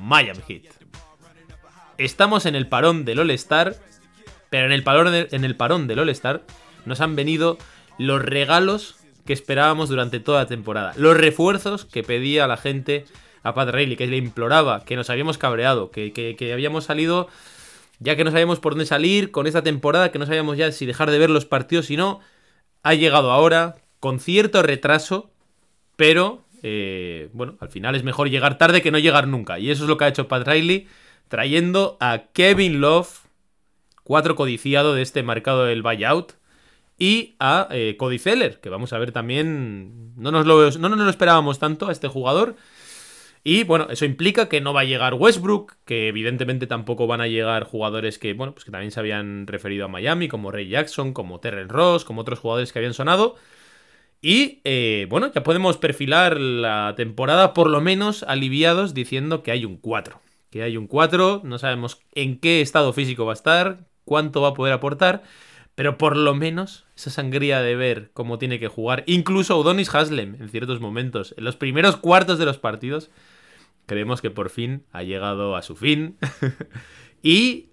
Miami Heat. Estamos en el parón del All-Star, pero en el parón, del All-Star nos han venido los regalos que esperábamos durante toda la temporada. Los refuerzos que pedía la gente a Pat Riley, que le imploraba, que nos habíamos cabreado, que, que- habíamos salido, ya que no sabíamos por dónde salir con esta temporada, que no sabíamos ya si dejar de ver los partidos y no. Ha llegado ahora, con cierto retraso, pero eh, bueno, al final es mejor llegar tarde que no llegar nunca. Y eso es lo que ha hecho Pat Riley, trayendo a Kevin Love, cuatro codiciado de este mercado del buyout, y a eh, Cody Zeller, que vamos a ver también. No nos, lo, no lo esperábamos tanto a este jugador. Y bueno, eso implica que no va a llegar Westbrook, que evidentemente tampoco van a llegar jugadores que, bueno, pues que también se habían referido a Miami, como Ray Jackson, como Terren Ross, como otros jugadores que habían sonado. Y eh, bueno, ya podemos perfilar la temporada por lo menos aliviados diciendo que hay un 4. Que hay un 4, no sabemos en qué estado físico va a estar, cuánto va a poder aportar, pero por lo menos esa sangría de ver cómo tiene que jugar, incluso Udonis Haslem en ciertos momentos, en los primeros cuartos de los partidos, creemos que por fin ha llegado a su fin. y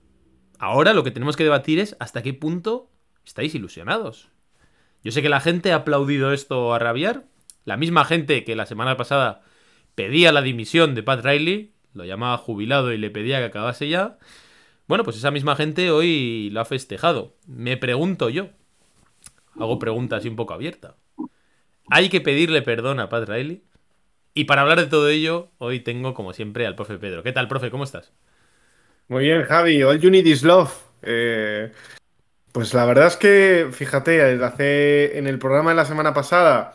ahora lo que tenemos que debatir es hasta qué punto estáis ilusionados. Yo sé que la gente ha aplaudido esto a rabiar. La misma gente que la semana pasada pedía la dimisión de Pat Riley, lo llamaba jubilado y le pedía que acabase ya. Bueno, pues esa misma gente hoy lo ha festejado. Me pregunto yo. Hago preguntas así un poco abierta. ¿Hay que pedirle perdón a Pat Riley? Y para hablar de todo ello, hoy tengo como siempre al profe Pedro. ¿Qué tal, profe? ¿Cómo estás? Muy bien, Javi. All you need is love. Eh, pues la verdad es que, fíjate, hace, en el programa de la semana pasada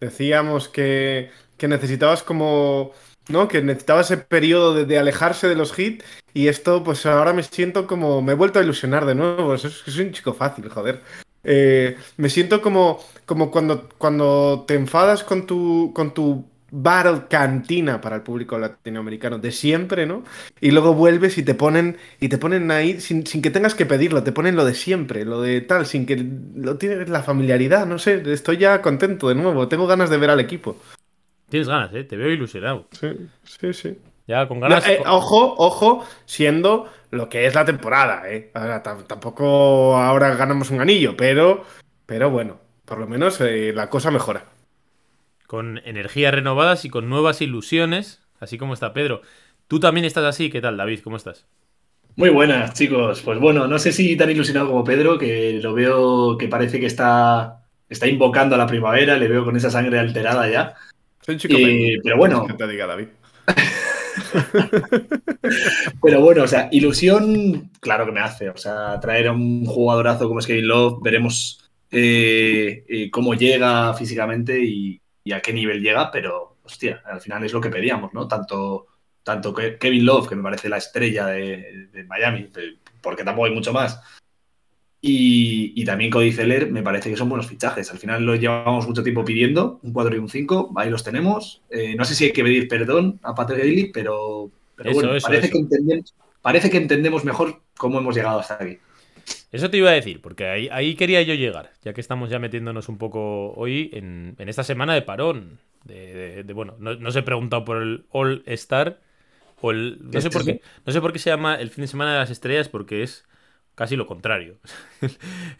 decíamos que, que necesitabas como, ¿no? Que necesitaba ese periodo de, alejarse de los hits y esto, pues ahora me siento como, me he vuelto a ilusionar de nuevo. Es, es un chico fácil, joder. Eh, me siento como, como cuando, cuando te enfadas con tu, con tu battle cantina para el público latinoamericano de siempre, ¿no? Y luego vuelves y te ponen y te ponen ahí sin, sin que tengas que pedirlo, te ponen lo de siempre, lo de tal, sin que lo tienes la familiaridad, no sé, estoy ya contento de nuevo, tengo ganas de ver al equipo. Tienes ganas, ¿eh? Te veo ilusionado. Sí, sí, sí. Ya con No, ganas. eh, ojo, ojo, siendo lo que es la temporada, ¿eh? Ahora, tam- tampoco ahora ganamos un anillo, pero, pero bueno, por lo menos eh, la cosa mejora. Con energías renovadas y con nuevas ilusiones, así como está Pedro. Tú también estás así, ¿qué tal, David? ¿Cómo estás? Muy buenas, chicos. Pues bueno, no sé si tan ilusionado como Pedro, que lo veo que parece que está, está invocando a la primavera, le veo con esa sangre alterada ya. Soy un chico feliz, pero bueno. que te diga, David. Pero bueno, o sea, ilusión, claro que me hace. O sea, traer a un jugadorazo como es Kevin Love, veremos eh, eh, cómo llega físicamente y, y a qué nivel llega, pero hostia, al final es lo que pedíamos, ¿no? Tanto, tanto que Kevin Love, que me parece la estrella de, de Miami, de- porque tampoco hay mucho más. Y, y también Cody Zeller me parece que son buenos fichajes. Al final lo llevamos mucho tiempo pidiendo, un 4 y un 5, ahí los tenemos. Eh, no sé si hay que pedir perdón a Patrick Daly, pero, pero Eso, bueno, eso, parece, eso. Que entendemos, parece que entendemos mejor cómo hemos llegado hasta aquí. Eso te iba a decir, porque ahí, ahí quería yo llegar, ya que estamos ya metiéndonos un poco hoy en, en esta semana de parón. De, de- de- bueno, no, no os he preguntado por el All Star. O el, no, sé Este por sí. qué, no sé por qué se llama el fin de semana de las estrellas, porque es casi lo contrario.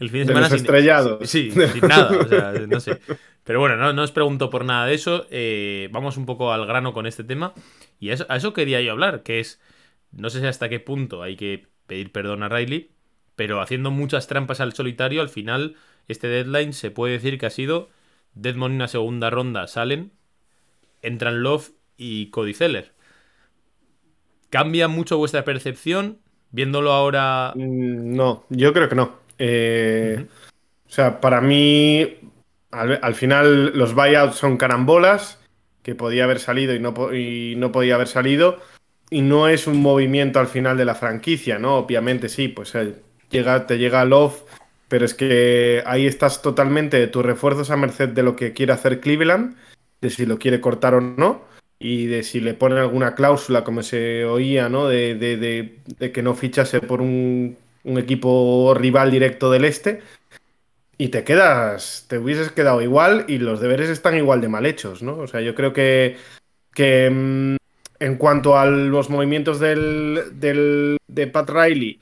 el fin de De semana los sin- estrellados. Sí, sin nada, o sea, no sé. Pero bueno, no, no os pregunto por nada de eso. eh, vamos un poco al grano con este tema. Y a eso, a eso quería yo hablar, que es, no sé si hasta qué punto hay que pedir perdón a Riley, pero haciendo muchas trampas al solitario, al final este deadline se puede decir que ha sido Deadmon en una segunda ronda salen, entran Love y Cody Zeller. ¿Cambia mucho vuestra percepción viéndolo ahora? Mm, No, yo creo que no. Eh, O sea, para mí, al, al final los buyouts son carambolas, que podía haber salido y no, y no podía haber salido. y no es un movimiento al final de la franquicia, ¿no? Obviamente sí, pues eh, te llega Love, pero es que ahí estás totalmente de tus refuerzos a merced de lo que quiere hacer Cleveland, de si lo quiere cortar o no, y de si le ponen alguna cláusula, como se oía, ¿no? De, de- de- que no fichase por un, un equipo rival directo del este. Y te quedas, te hubieses quedado igual y los deberes están igual de mal hechos, ¿no? O sea, yo creo que, que mm, en cuanto a los movimientos del, del- de Pat Riley,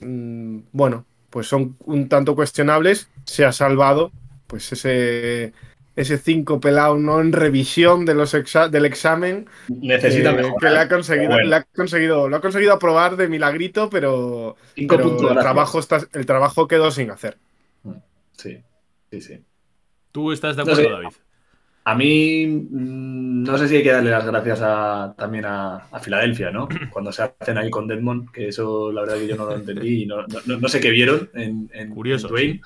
mm, bueno, pues son un tanto cuestionables. Se ha salvado, pues ese ese 5 pelado no en revisión de los exa- del examen Necesita que, mejorar. que le ha conseguido, Bueno. le ha conseguido, lo ha conseguido aprobar de milagrito, pero, Cinco pero puntos, el trabajo está, el trabajo quedó sin hacer. Sí, sí, sí. ¿Tú estás de No acuerdo, sé. David? A mí mm, no sé si hay que darle las gracias a- también a, a Filadelfia, ¿no? Cuando se hacen ahí con Deadmond, que eso la verdad que yo no lo entendí y no, no- sé qué vieron en, en, Curioso, en Dwayne.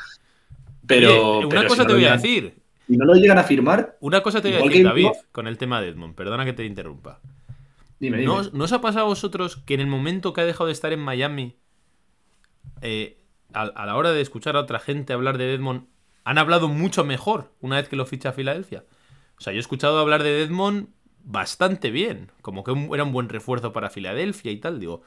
Pero, Oye, una pero cosa si te voy a decir. Si no lo llegan a firmar, Una cosa te voy a decir, David, no- con el tema de Edmond. Perdona que te interrumpa. dime, dime. ¿No, os- ¿no os ha pasado a vosotros que en el momento que ha dejado de estar en Miami, eh, a, a la hora de escuchar a otra gente hablar de Edmond, han hablado mucho mejor una vez que lo ficha a Filadelfia? O sea, yo he escuchado hablar de Edmond bastante bien, como que era un buen refuerzo para Filadelfia y tal. Digo,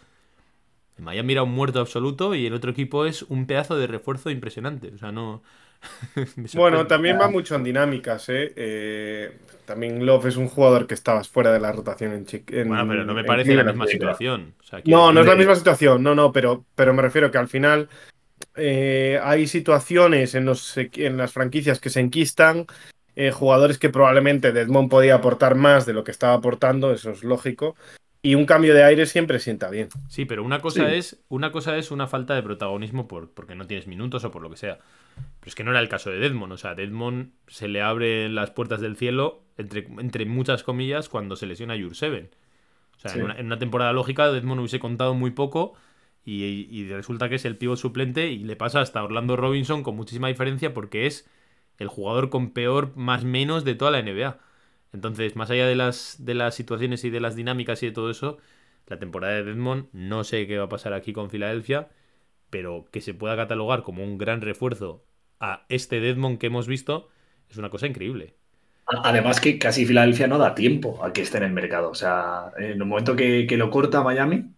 en Miami era un muerto absoluto y el otro equipo es un pedazo de refuerzo impresionante. O sea, no. Bueno, también va mucho en dinámicas, ¿eh? Eh, También Love es un jugador que estabas fuera de la rotación en Chi- en- Bueno, pero no me parece la misma situación. O sea, quiero No, no es la misma situación, no, no, pero, pero me refiero que al final eh, hay situaciones en, los, en las franquicias que se enquistan, eh, jugadores que probablemente Desmond podía aportar más de lo que estaba aportando, eso es lógico, y un cambio de aire siempre sienta bien. Sí, pero una cosa Sí. es una cosa es una falta de protagonismo por, porque no tienes minutos o por lo que sea. Pero es que no era el caso de Deadmond. O sea, Deadmond se le abren las puertas del cielo, entre, entre muchas comillas, cuando se lesiona a Jurseven. O sea, Sí. en, una, en una temporada lógica, Deadmond hubiese contado muy poco y, y resulta que es el pívot suplente y le pasa hasta Orlando Robinson con muchísima diferencia porque es el jugador con peor más menos de toda la NBA. Entonces, más allá de las, de las situaciones y de las dinámicas y de todo eso, la temporada de Deadmond, no sé qué va a pasar aquí con Filadelfia, pero que se pueda catalogar como un gran refuerzo a este Deadmond que hemos visto, es una cosa increíble. Además que casi Filadelfia no da tiempo a que esté en el mercado. O sea, en el momento que, que lo corta Miami,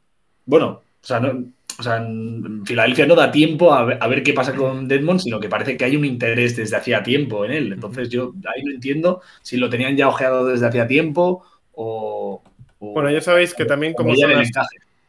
bueno, o sea, no, o sea, en Filadelfia no da tiempo a ver, a ver qué pasa con Deadmond, sino que parece que hay un interés desde hacía tiempo en él. Entonces yo ahí no entiendo si lo tenían ya ojeado desde hacía tiempo o... o- Bueno, ya sabéis que también son las,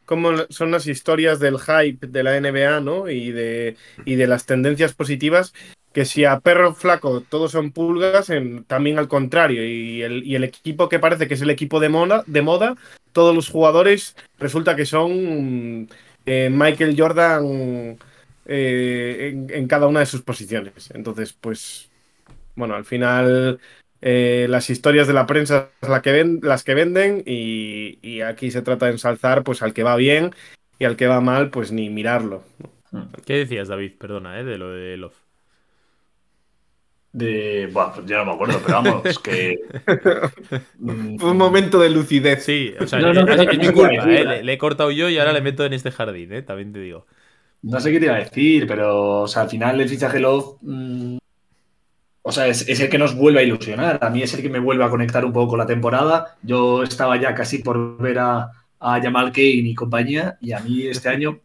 como son las historias del hype de la NBA, ¿no? Y de, y de las tendencias positivas, que si a perro flaco todos son pulgas, en- también al contrario. Y el, y el equipo que parece que es el equipo de moda, de moda todos los jugadores resulta que son eh, Michael Jordan eh, en, cada una de sus posiciones. Entonces, pues, bueno, al final eh, las historias de la prensa la que las que venden y, aquí se trata de ensalzar pues al que va bien y al que va mal pues ni mirarlo. ¿Qué decías, David? Perdona. De lo de Love. De, bueno, pues ya no me acuerdo, pero vamos, que... mm, Fue un momento de lucidez. Sí, o sea, No, no, es, no, es no mi te iba a culpa, decir, ¿eh? Le, le he cortado yo y ahora le meto en este jardín, ¿eh? También te digo. No sé qué te iba a decir, pero o sea, al final el fichaje Love, mm, o sea, es, es el que nos vuelve a ilusionar. A mí es el que me vuelve a conectar un poco con la temporada. Yo estaba ya casi por ver a, a Jamal Kane y compañía, y a mí este año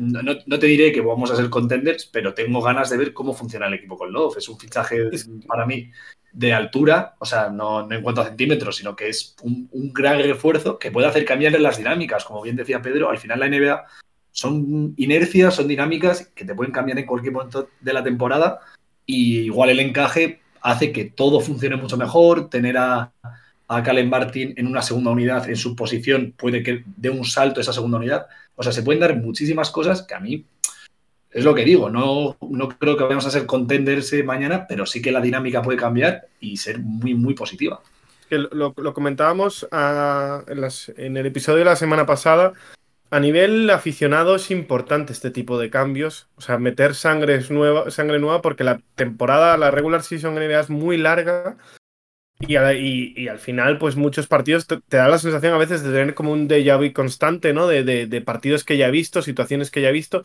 no, no- no te diré que vamos a ser contenders, pero tengo ganas de ver cómo funciona el equipo con Love. Es un fichaje para mí de altura, o sea, no, no en cuanto a centímetros, sino que es un, un gran refuerzo que puede hacer cambiar las dinámicas. Como bien decía Pedro, al final la NBA son inercias, son dinámicas que te pueden cambiar en cualquier momento de la temporada y igual el encaje hace que todo funcione mucho mejor, tener a, a Calen Martin en una segunda unidad en su posición puede que dé un salto esa segunda unidad. O sea, se pueden dar muchísimas cosas que a mí es lo que digo, no, no creo que vayamos a ser contenders eh, mañana, pero sí que la dinámica puede cambiar y ser muy, muy positiva. Que lo, comentábamos ah, en, en el episodio de la semana pasada. A nivel aficionado es importante este tipo de cambios. O sea, meter sangre nueva, sangre nueva porque la temporada, la regular season NBA es muy larga Y, al final, pues muchos partidos te, da la sensación a veces de tener como un déjà vu constante, ¿no? De, partidos que ya he visto, situaciones que ya he visto.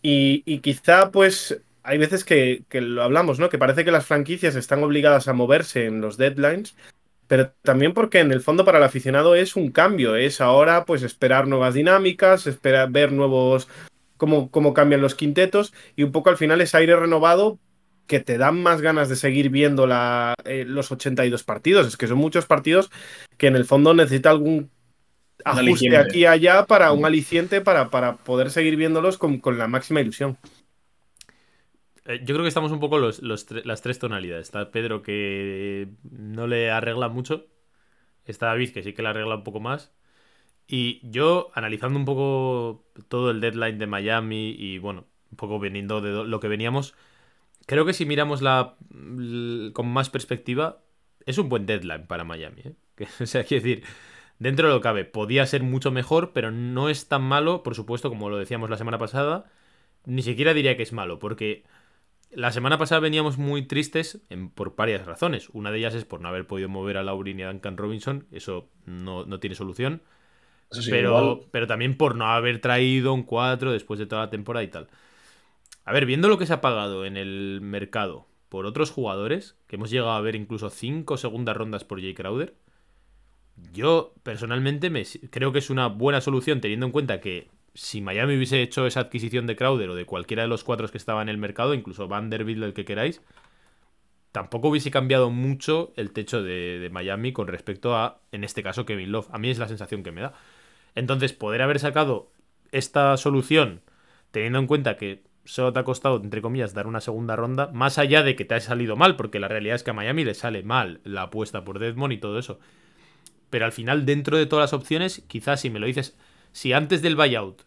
Y, quizá, pues, hay veces que, que, lo hablamos, ¿no? Que parece que las franquicias están obligadas a moverse en los deadlines, pero también porque en el fondo para el aficionado es un cambio, es ahora pues esperar nuevas dinámicas, esperar ver nuevos, cómo, cómo cambian los quintetos y un poco al final es aire renovado que te dan más ganas de seguir viendo la, eh, los 82 partidos. Es que son muchos partidos que en el fondo necesita algún ajuste aquí y allá para un aliciente para, para poder seguir viéndolos con, la máxima ilusión. Eh, yo creo que estamos un poco los, las tres tonalidades. Está Pedro que no le arregla mucho. Está David que sí que le arregla un poco más. Y yo, analizando un poco todo el deadline de Miami y bueno, un poco veniendo de lo que veníamos, creo que si miramos la con más perspectiva, es un buen deadline para Miami. ¿eh? o sea, quiero decir, dentro de lo que cabe, podía ser mucho mejor, pero no es tan malo, por supuesto, como lo decíamos la semana pasada. Ni siquiera diría que es malo, porque la semana pasada veníamos muy tristes por varias razones. Una de ellas es por no haber podido mover a Laurin y a Duncan Robinson, eso no, tiene solución. pero, pero también por no haber traído un 4 después de toda la temporada y tal. A ver, viendo lo que se ha pagado en el mercado por otros jugadores, que hemos llegado a ver incluso 5 segundas rondas por Jay Crowder, yo personalmente me, creo que es una buena solución teniendo en cuenta que si Miami hubiese hecho esa adquisición de Crowder o de cualquiera de los cuatro que estaban en el mercado, incluso Vanderbilt, el que queráis, tampoco hubiese cambiado mucho el techo de, de, Miami con respecto a, en este caso, Kevin Love. A mí es la sensación que me da. Entonces, poder haber sacado esta solución, teniendo en cuenta que solo te ha costado, entre comillas, dar una segunda ronda, más allá de que te haya salido mal, porque la realidad es que a Miami le sale mal la apuesta por Deadmond y todo eso. Pero al final, dentro de todas las opciones, quizás si me lo dices, si antes del buyout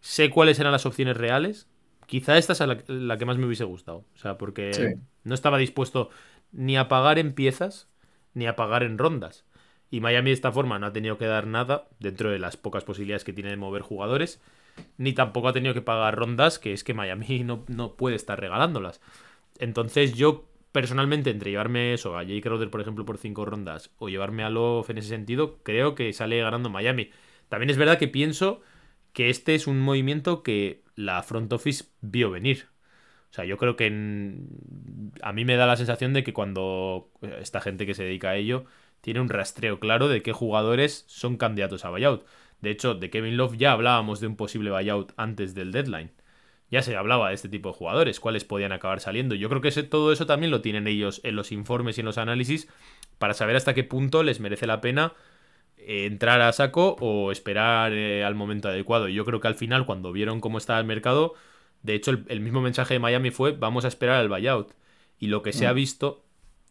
sé cuáles eran las opciones reales, quizá esta es la, que más me hubiese gustado. O sea, porque no estaba dispuesto ni a pagar en piezas, ni a pagar en rondas. Y Miami de esta forma no ha tenido que dar nada dentro de las pocas posibilidades que tiene de mover jugadores ni tampoco ha tenido que pagar rondas, que es que Miami no, no puede estar regalándolas. Entonces yo personalmente, entre llevarme eso, a Jay Crowder, por ejemplo, por cinco rondas, o llevarme a Love en ese sentido, creo que sale ganando Miami. También es verdad que pienso que este es un movimiento que la front office vio venir. O sea, yo creo que a mí me da la sensación de que cuando esta gente que se dedica a ello tiene un rastreo claro de qué jugadores son candidatos a buyout. De hecho, de Kevin Love ya hablábamos de un posible buyout antes del deadline. Ya se hablaba de este tipo de jugadores, cuáles podían acabar saliendo. Yo creo que todo eso también lo tienen ellos en los informes y en los análisis para saber hasta qué punto les merece la pena eh, entrar a saco o esperar eh, al momento adecuado. Yo creo que al final, cuando vieron cómo estaba el mercado, de hecho, el, mismo mensaje de Miami fue: vamos a esperar al buyout. Y lo que se ha mm. visto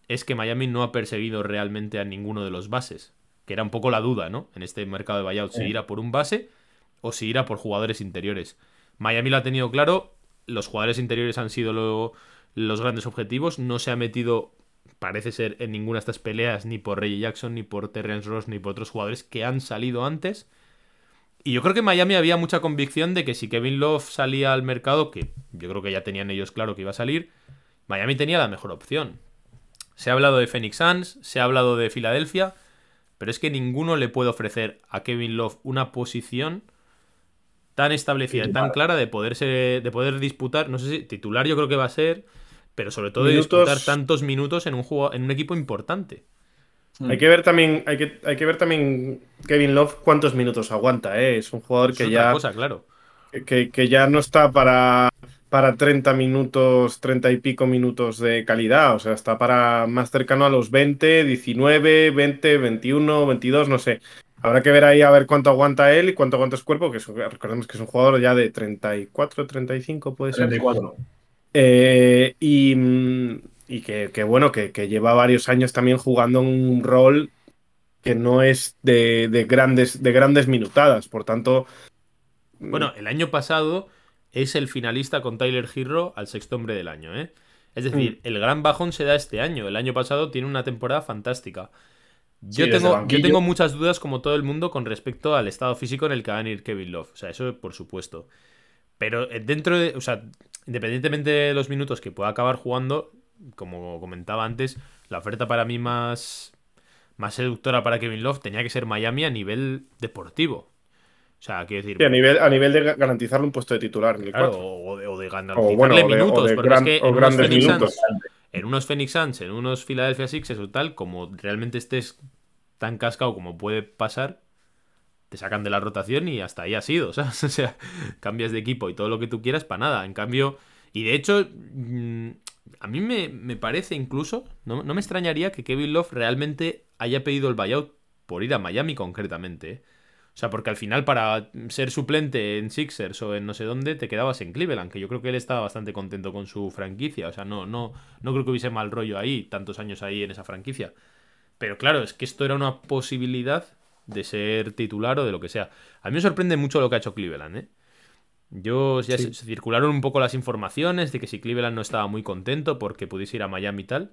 es que Miami no ha perseguido realmente a ninguno de los bases que era un poco la duda, ¿no? En este mercado de buyout, si irá por un base o si irá por jugadores interiores. Miami lo ha tenido claro, los jugadores interiores han sido los grandes objetivos, no se ha metido, parece ser, en ninguna de estas peleas ni por Reggie Jackson, ni por Terrence Ross, ni por otros jugadores que han salido antes. Y yo creo que en Miami había mucha convicción de que si Kevin Love salía al mercado, que yo creo que ya tenían ellos claro que iba a salir, Miami tenía la mejor opción. Se ha hablado de Phoenix Suns, se ha hablado de Filadelfia, pero es que ninguno le puede ofrecer a Kevin Love una posición tan establecida, tan clara de poderse, de poder disputar, no sé si titular yo creo que va a ser, pero sobre todo de disputar tantos minutos en un juego, en un equipo importante. Mm. Hay que ver también, hay que, hay que ver también Kevin Love cuántos minutos aguanta, ¿eh? Es un jugador que ya. Cosa, claro. Que, que, ya no está para para 30 minutos, 30 y pico minutos de calidad. O sea, está para más cercano a los 20, 19, 20, 21, 22, no sé. Habrá que ver ahí a ver cuánto aguanta él y cuánto aguanta su cuerpo, que recordemos que es un jugador ya de 34, 35, puede ser. 34. Eh, y, y que, bueno, que, lleva varios años también jugando un rol que no es de, de, grandes, de grandes minutadas. Por tanto. Bueno, el año pasado es el finalista con Tyler Hero al sexto hombre del año, ¿eh? Es decir, mm. el gran bajón se da este año. El año pasado tiene una temporada fantástica. Yo, tengo, yo tengo muchas dudas, como todo el mundo, con respecto al estado físico en el que va a venir Kevin Love. O sea, eso por supuesto. Pero eh, dentro de. O sea, independientemente de los minutos que pueda acabar jugando, como comentaba antes, la oferta para mí más, más seductora para Kevin Love tenía que ser Miami a nivel deportivo. O sea, quiero decir. Sí, a, nivel, a nivel de garantizarle un puesto de titular en el claro, o, de, o de ganar O bueno, minutos. o de porque gran- es que o en unos grandes Phoenix minutos. Suns- en unos Phoenix Suns, en unos Philadelphia Sixers o tal, como realmente estés tan cascado como puede pasar, te sacan de la rotación y hasta ahí ha sido, ¿sabes? O sea, cambias de equipo y todo lo que tú quieras para nada. En cambio, y de hecho, mm, a mí me, me parece incluso, no, no me extrañaría que Kevin Love realmente haya pedido el buyout por ir a Miami concretamente. ¿eh? O sea, porque al final para ser suplente en Sixers o en no sé dónde, te quedabas en Cleveland, que yo creo que él estaba bastante contento con su franquicia. O sea, no, no, no creo que hubiese mal rollo ahí, tantos años ahí en esa franquicia. Pero claro, es que esto era una posibilidad de ser titular o de lo que sea. A mí me sorprende mucho lo que ha hecho Cleveland, ¿eh? Yo ya Sí. se, se circularon un poco las informaciones de que si Cleveland no estaba muy contento porque pudiese ir a Miami y tal.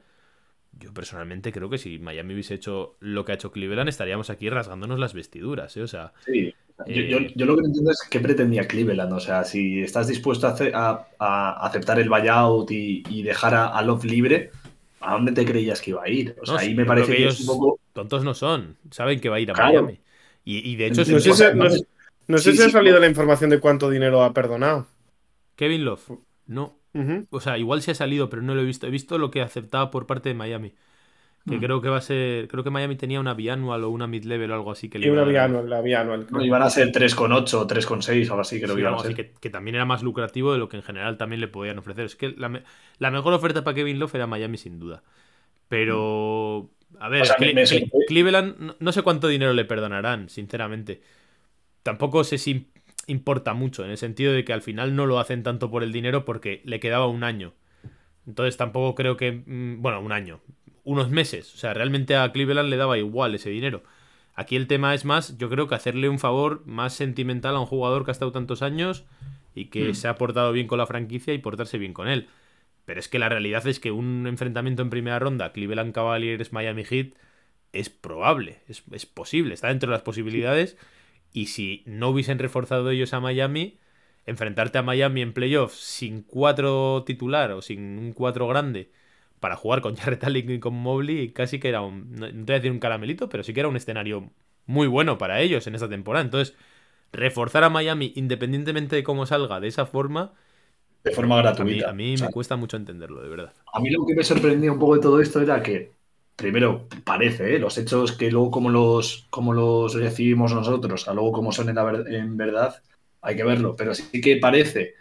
Yo personalmente creo que si Miami hubiese hecho lo que ha hecho Cleveland, estaríamos aquí rasgándonos las vestiduras, ¿eh? O sea, Sí. Yo, Eh, yo- yo lo que no entiendo es qué pretendía Cleveland. O sea, si estás dispuesto a, hacer- a- a aceptar el buyout y, y dejar a, a Love libre, ¿a dónde te creías que iba a ir? O sea, No, ahí me parece que que, ellos es un poco. tontos no son. Saben que va a ir a Claro. Miami. Y, y de hecho, No sé, sea, si, no no- sé- sí, si ha salido la información de cuánto dinero ha perdonado. Kevin Love, no. O sea, igual se ha salido, pero no lo he visto. He visto lo que aceptaba por parte de Miami. Que Mm. creo que va a ser. Creo que Miami tenía una bianual o una mid-level o algo así que le una iban a- bianual, la bianual. No, iban a ser 3,8 o 3,6 o algo así, creo Sí, que iban a ser. que, que también era más lucrativo de lo que en general también le podían ofrecer. Es que la, me- la mejor oferta para Kevin Love era Miami, sin duda. Pero. A ver, O sea, Cle- me- me Cle- sorprende. Cleveland, no, no sé cuánto dinero le perdonarán, sinceramente. Tampoco sé si importa mucho, en el sentido de que al final no lo hacen tanto por el dinero porque le quedaba un año. Entonces tampoco creo que. mm, Bueno, un año. Unos meses. O sea, realmente a Cleveland le daba igual ese dinero. Aquí el tema es más, yo creo que hacerle un favor más sentimental a un jugador que ha estado tantos años y que Mm. se ha portado bien con la franquicia y portarse bien con él. Pero es que la realidad es que un enfrentamiento en primera ronda, Cleveland Cavaliers Miami Heat, es probable, es, es posible, está dentro de las posibilidades. Y si no hubiesen reforzado ellos a Miami, enfrentarte a Miami en playoffs sin cuatro titular o sin un cuatro grande para jugar con Jarrett Allen y con Mobley, casi que era un, no te voy a decir un caramelito, pero sí que era un escenario muy bueno para ellos en esta temporada. Entonces, reforzar a Miami, independientemente de cómo salga de esa forma, De forma a mí, gratuita. a mí O sea, me cuesta mucho entenderlo, de verdad. A mí lo que me sorprendía un poco de todo esto era que, primero, parece, ¿eh? los hechos que luego como los, como los recibimos nosotros, a luego como son en, la ver- en verdad, hay que verlo, pero sí que parece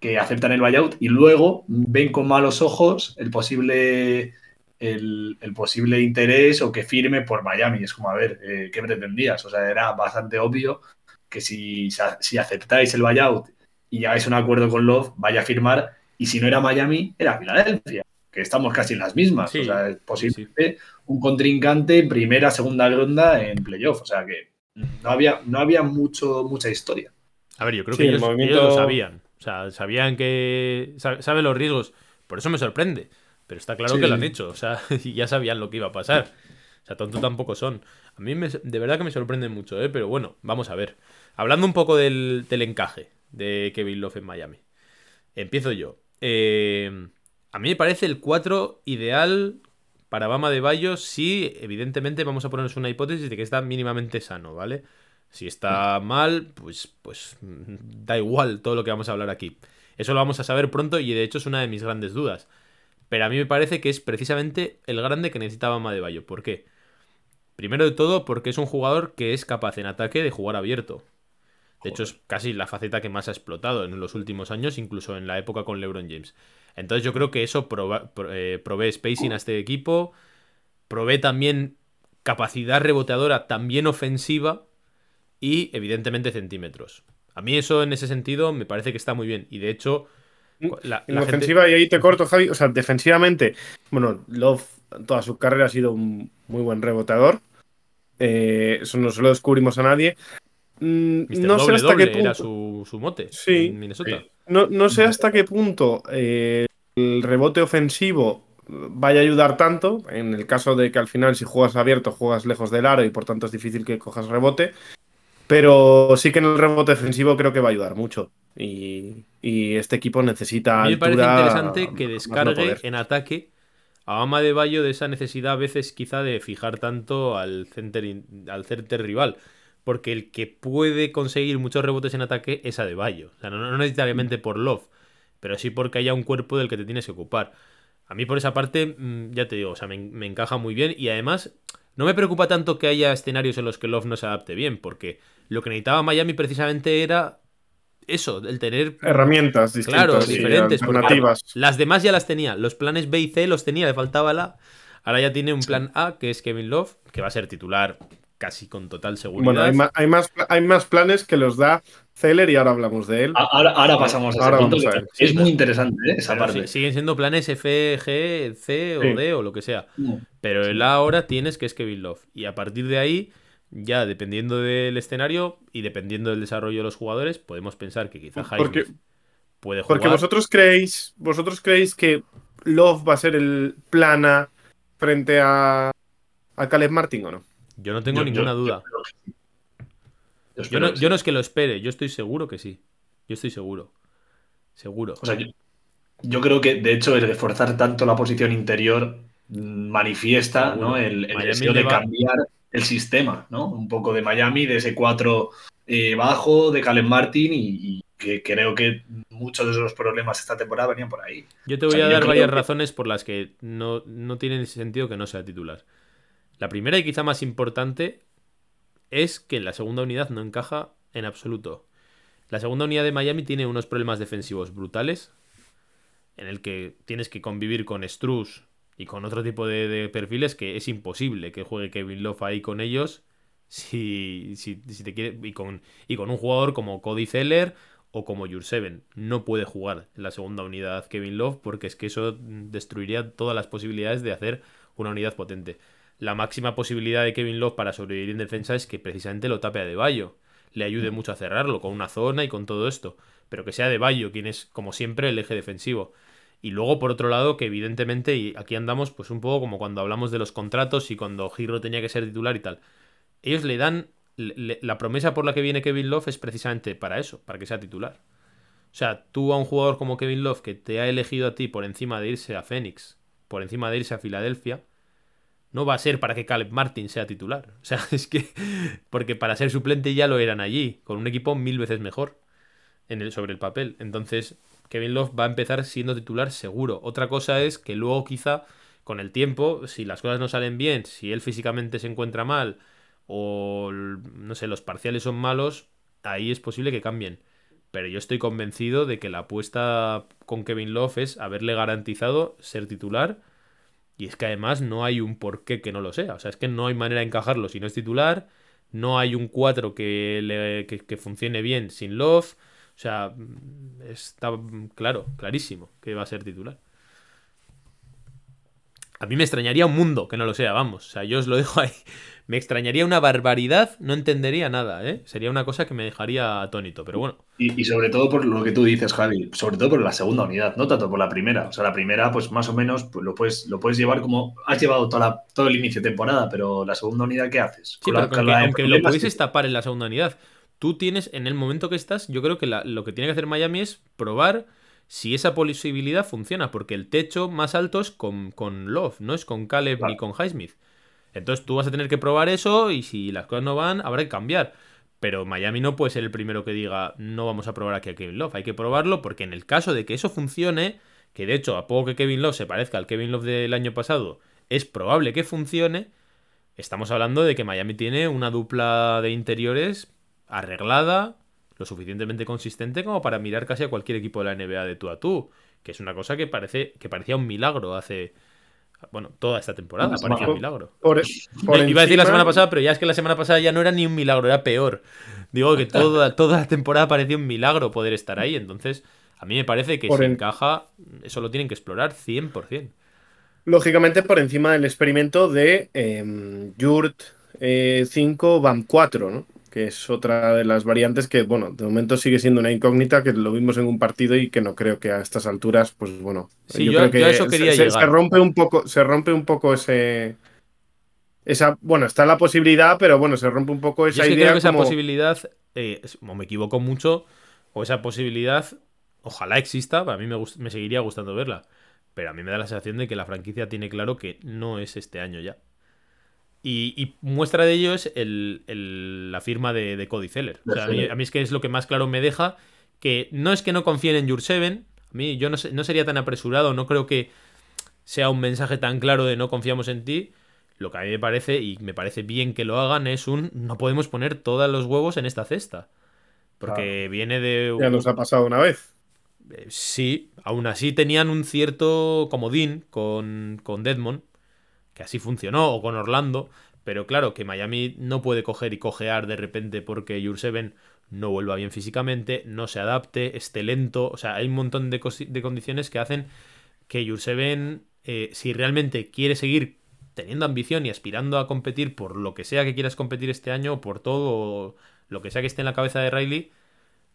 que aceptan el buyout y luego ven con malos ojos el posible, el, posible interés o que firme por Miami. Es como, a ver, eh, ¿qué pretendías? O sea, era bastante obvio que si, si aceptáis el buyout y llegáis un acuerdo con Love, vaya a firmar y si no era Miami, era Filadelfia que estamos casi en las mismas. Sí, o sea, es posiblemente un contrincante en primera, segunda ronda en playoff. O sea que no había, no había mucho, mucha historia. A ver, yo creo Sí, que el ellos, movimiento- ellos lo sabían. O sea, sabían que. sa- Saben los riesgos. Por eso me sorprende. Pero está claro Sí, que lo han hecho. O sea, y ya sabían lo que iba a pasar. O sea, tonto tampoco son. A mí me- de verdad que me sorprende mucho, ¿eh? Pero bueno, vamos a ver. Hablando un poco del, del encaje de Kevin Love en Miami. Empiezo yo. Eh, a mí me parece el 4 ideal para Bama de Bayo si, evidentemente, vamos a ponernos una hipótesis de que está mínimamente sano, ¿vale? Si está mal, pues, pues mm, da igual todo lo que vamos a hablar aquí. Eso lo vamos a saber pronto y de hecho es una de mis grandes dudas. Pero a mí me parece que es precisamente el grande que necesita Bama de Bayo. ¿Por qué? Primero de todo porque es un jugador que es capaz en ataque de jugar abierto. De hecho es casi la faceta que más ha explotado en los últimos años, incluso en la época con LeBron James. Entonces yo creo que eso proba- pro- eh, provee spacing a este equipo, provee también capacidad reboteadora, también ofensiva y evidentemente centímetros. A mí eso en ese sentido me parece que está muy bien. Y de hecho, la, En la gente- ofensiva, y ahí te corto, Javi. O sea, defensivamente, bueno, Love toda su carrera ha sido un muy buen reboteador. Eh, eso no se lo descubrimos a nadie. Mm, no sé Doble hasta Doble qué punto. era su, su mote Sí, en Minnesota. sí. No, no sé hasta qué punto eh, el rebote ofensivo vaya a ayudar tanto. En el caso de que al final, si juegas abierto, juegas lejos del aro y por tanto es difícil que cojas rebote. Pero sí que en el rebote defensivo creo que va a ayudar mucho. Y, y este equipo necesita. A mí me parece interesante a que no descargue en ataque Ama de Bayo de esa necesidad a veces quizá de fijar tanto al center, al center rival. Porque el que puede conseguir muchos rebotes en ataque es a de Bayo. O sea, no, no necesariamente por Love, pero sí porque haya un cuerpo del que te tienes que ocupar. A mí por esa parte, mm, ya te digo, o sea, me, me encaja muy bien y además no me preocupa tanto que haya escenarios en los que Love no se adapte bien, porque lo que necesitaba Miami precisamente era eso, el tener Herramientas distintas Claro, diferentes, alternativas. las demás ya las tenía. Los planes B y C los tenía, le faltaba la. Ahora ya tiene un plan A, que es Kevin Love, que va a ser titular casi con total seguridad. Bueno, hay más, hay, más, hay más planes que los da Zeller y ahora hablamos de él. Ahora, ahora pasamos a ese Ahora punto, a ver. Es Sí, muy interesante ¿eh? esa parte. sí- siguen siendo planes F, G, C o Sí. D o lo que sea. Pero el A ahora tienes que es Kevin Love. Y a partir de ahí, ya dependiendo del escenario y dependiendo del desarrollo de los jugadores, podemos pensar que quizá Porque- Highsmith puede jugar. Porque vosotros creéis, vosotros creéis que Love va a ser el plana frente a, a Caleb Martin o no? Yo no tengo Yo- ninguna yo- duda. yo que sí. No, que yo sí. no es que lo espere, yo estoy seguro que sí. Yo estoy seguro. Seguro. O sea, yo, creo que, de hecho, el reforzar tanto la posición interior mm, manifiesta Seguro. ¿no? el, el deseo de cambiar el sistema, ¿no? Un poco de Miami, de ese 4 eh, bajo, de Calen Martin, y, y que creo que muchos de esos problemas esta temporada venían por ahí. Yo te o voy sea, a dar varias que- razones por las que no, no tiene sentido que no sea titular. La primera y quizá más importante es que la segunda unidad no encaja en absoluto. La segunda unidad de Miami tiene unos problemas defensivos brutales, en el que tienes que convivir con Struz y con otro tipo de, perfiles que es imposible que juegue Kevin Love ahí con ellos si, si, si te quiere y con, y con un jugador como Cody Zeller o como Jurseven. No puede jugar en la segunda unidad Kevin Love porque es que eso destruiría todas las posibilidades de hacer una unidad potente. La máxima posibilidad de Kevin Love para sobrevivir en defensa es que precisamente lo tape a De Bayo. Le ayude mucho a cerrarlo con una zona y con todo esto. Pero que sea De Bayo quien es, como siempre, el eje defensivo. Y luego, por otro lado, que evidentemente, y aquí andamos pues un poco como cuando hablamos de los contratos y cuando Giro tenía que ser titular y tal. Ellos le dan. le- la promesa por la que viene Kevin Love es precisamente para eso, para que sea titular. O sea, tú a un jugador como Kevin Love que te ha elegido a ti por encima de irse a Phoenix, por encima de irse a Filadelfia, no va a ser para que Caleb Martin sea titular. O sea, es que. Porque para ser suplente ya lo eran allí, con un equipo mil veces mejor en el, sobre el papel. Entonces, Kevin Love va a empezar siendo titular seguro. Otra cosa es que luego, quizá, con el tiempo, si las cosas no salen bien, si él físicamente se encuentra mal, o no sé, los parciales son malos, ahí es posible que cambien. Pero yo estoy convencido de que la apuesta con Kevin Love es haberle garantizado ser titular. Y es que además no hay un porqué que no lo sea. O sea, es que no hay manera de encajarlo si no es titular. No hay un 4 que, le- que, que funcione bien sin Love. O sea, mm, está mm, claro, clarísimo que va a ser titular. A mí me extrañaría un mundo que no lo sea, vamos. O sea, yo os lo dejo ahí. Me extrañaría una barbaridad, no entendería nada, ¿eh? Sería una cosa que me dejaría atónito, pero bueno. Y, y sobre todo por lo que tú dices, Javi, sobre todo por la segunda unidad, no tanto por la primera. O sea, la primera, pues más o menos pues, lo, puedes, lo puedes llevar como has llevado toda la- todo el inicio de temporada, pero la segunda unidad, ¿qué haces? Sí, Con la- pero aunque, lo pudieses tapar en la segunda unidad, tú tienes, en el momento que estás, yo creo que la- lo que tiene que hacer Miami es probar si esa posibilidad funciona, porque el techo más alto es con, con Love, no es con Caleb Claro. ni con Highsmith. Entonces tú vas a tener que probar eso y si las cosas no van, habrá que cambiar. Pero Miami no puede ser el primero que diga no vamos a probar aquí a Kevin Love. Hay que probarlo porque en el caso de que eso funcione, que de hecho a poco que Kevin Love se parezca al Kevin Love del año pasado, es probable que funcione. Estamos hablando de que Miami tiene una dupla de interiores arreglada, lo suficientemente consistente como para mirar casi a cualquier equipo de la NBA de tú a tú, que es una cosa que parece que parecía un milagro hace bueno, toda esta temporada parecía un milagro. Por, por Eh, Iba a decir la semana pasada, pero ya es que la semana pasada ya no era ni un milagro, era peor. Digo que toda, toda la temporada parecía un milagro poder estar ahí. Entonces, a mí me parece que Por si en- encaja, eso lo tienen que explorar 100%. Lógicamente por encima del experimento de eh, Yurt eh, 5 BAM 4, ¿no? Que es otra de las variantes que, bueno, de momento sigue siendo una incógnita, que lo vimos en un partido y que no creo que a estas alturas, pues bueno. Sí, yo- yo a eso quería se, rompe un poco, se rompe un poco ese. Esa, bueno, está la posibilidad, pero bueno, se rompe un poco Yo esa es que idea. creo que esa posibilidad, eh, me equivoco mucho, o esa posibilidad, ojalá exista, para mí me, me seguiría gustando verla. pero a mí me da la sensación de que la franquicia tiene claro que no es este año ya. Y, muestra de ello es la firma de, Cody Zeller. a, mí, es que es lo que más claro me deja que no es que no confíen en Jurseven, a mí yo no, no sería tan apresurado, no creo que sea un mensaje tan claro de no confiamos en ti. Lo que a mí me parece, y me parece bien que lo hagan, es un no podemos poner todos los huevos en esta cesta. Porque viene de... Ya nos ha pasado una vez. Eh, sí, aún así tenían un cierto comodín con, con Deadmond, así funcionó, o con Orlando, pero claro, que Miami no puede coger y cojear de repente porque Jurseven no vuelva bien físicamente, no se adapte, esté lento, o sea, hay un montón de, de condiciones que hacen que Jurseven, eh, si realmente quiere seguir teniendo ambición y aspirando a competir por lo que sea que quieras competir este año, por todo lo que sea que esté en la cabeza de Riley,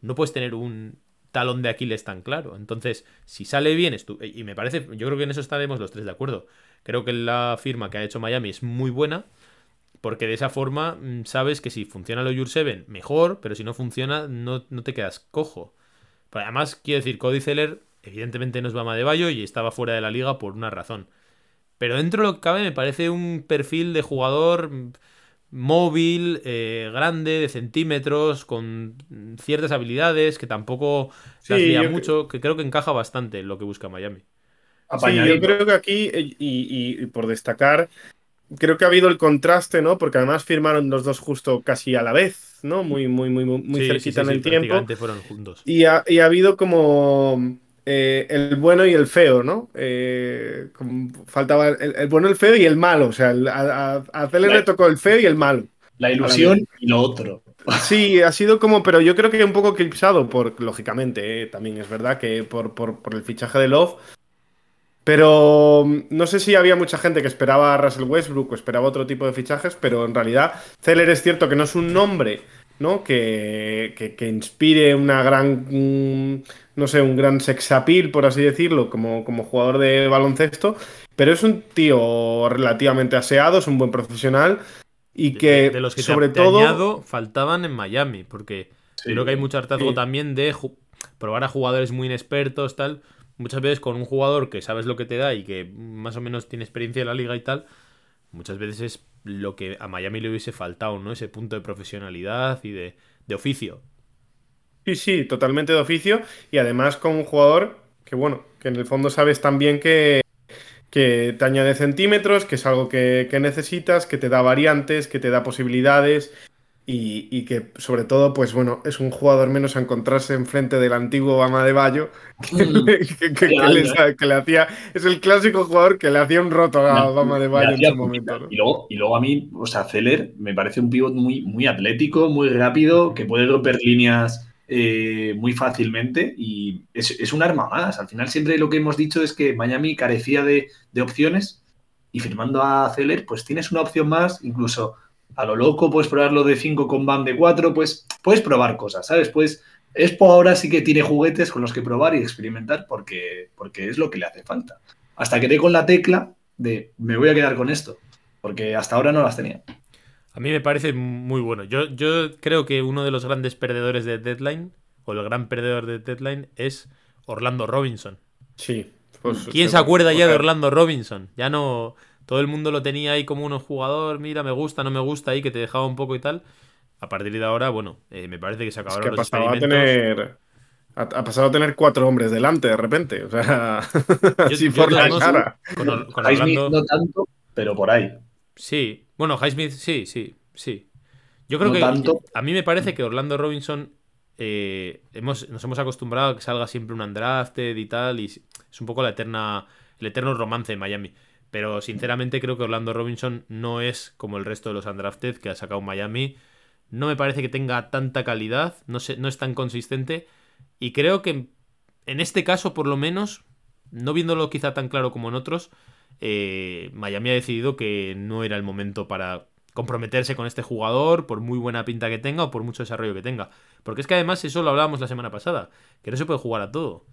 no puedes tener un talón de Aquiles tan claro. Entonces, si sale bien, y me parece, yo creo que en eso estaremos los tres de acuerdo. Creo que la firma que ha hecho Miami es muy buena, porque de esa forma mm, sabes que si funciona lo Your 7, mejor, pero si no funciona, no, te quedas cojo. Pero además, quiero decir, Cody Zeller, evidentemente no es Bama de Bayo y estaba fuera de la liga por una razón. Pero dentro de lo que cabe, me parece un perfil de jugador mm, móvil, eh, grande, de centímetros, con ciertas habilidades, que tampoco se hacía mucho, que... creo que encaja bastante en lo que busca Miami. Sí, yo creo que aquí, eh, y, por destacar, creo que ha habido el contraste, ¿no? Porque además firmaron los dos justo casi a la vez, ¿no? Muy, muy, muy, muy cerquita en el tiempo. fueron juntos. Y ha, y ha habido como eh, el bueno y el feo, ¿no? Eh, faltaba el, bueno, el feo y el malo. O sea, a, a, le tocó el feo y el malo. La ilusión y lo otro. Sí, ha sido como, pero yo creo que un poco eclipsado por, lógicamente, eh, también es verdad que por, por, el fichaje de Love. Pero mm, no sé si había mucha gente que esperaba a Russell Westbrook o esperaba otro tipo de fichajes, pero en realidad Zeller es cierto que no es un nombre ¿no? Que, que, inspire una gran, mm, no sé, un gran sexapil, por así decirlo, como, como jugador de baloncesto, pero es un tío relativamente aseado, es un buen profesional y que, de, los que sobre te, todo faltaban en Miami, porque creo que hay mucho hartazgo también de probar a jugadores muy inexpertos, tal. Muchas veces con un jugador que sabes lo que te da y que más o menos tiene experiencia en la liga y tal, muchas veces es lo que a Miami le hubiese faltado, ¿no? Ese punto de profesionalidad y de, oficio. Sí, sí, totalmente de oficio. Y además con un jugador que, bueno, que en el fondo sabes también que, que te añade centímetros, que es algo que, que necesitas, que te da variantes, que te da posibilidades y, que sobre todo, pues bueno, es un jugador menos a encontrarse enfrente del antiguo Bama de Bayo, que, le, hacía, es el clásico jugador que le hacía un roto a Bama de Bayo en su momento. Y, luego, y luego a mí, o sea, Zeller me parece un pivot muy, muy atlético, muy rápido, que puede romper líneas eh, muy fácilmente y es, un arma más. Al final siempre lo que hemos dicho es que Miami carecía de, de opciones y firmando a Zeller, pues tienes una opción más, incluso a lo loco, puedes probarlo de 5 con BAM de 4, pues puedes probar cosas, ¿sabes? Pues Expo ahora sí que tiene juguetes con los que probar y experimentar porque, porque es lo que le hace falta. Hasta que dé con la tecla de me voy a quedar con esto, porque hasta ahora no las tenía. A mí me parece muy bueno. Yo, yo creo que uno de los grandes perdedores de Deadline, o el gran perdedor de Deadline, es Orlando Robinson. Sí. Pues, ¿Quién se acuerda ya de Orlando Robinson? Ya no todo el mundo lo tenía ahí como un jugador, mira, me gusta, no me gusta, ahí que te dejaba un poco y tal. A partir de ahora, bueno, eh, me parece que se acabaron los experimentos. A tener, ha, pasado a tener cuatro hombres delante de repente, o sea, así por la cara. Con, no tanto, pero por ahí. Sí, bueno, Highsmith sí, sí, sí. Yo creo que a mí me parece que Orlando Robinson eh, hemos, nos hemos acostumbrado a que salga siempre un undrafted y tal, y es un poco la eterna, el eterno romance de Miami. Pero sinceramente creo que Orlando Robinson no es como el resto de los undrafted que ha sacado Miami. No me parece que tenga tanta calidad, no, no es tan consistente. Y creo que en este caso, por lo menos, no viéndolo quizá tan claro como en otros, eh, Miami ha decidido que no era el momento para comprometerse con este jugador, por muy buena pinta que tenga o por mucho desarrollo que tenga. Porque es que además eso lo hablábamos la semana pasada, que no se puede jugar a todo.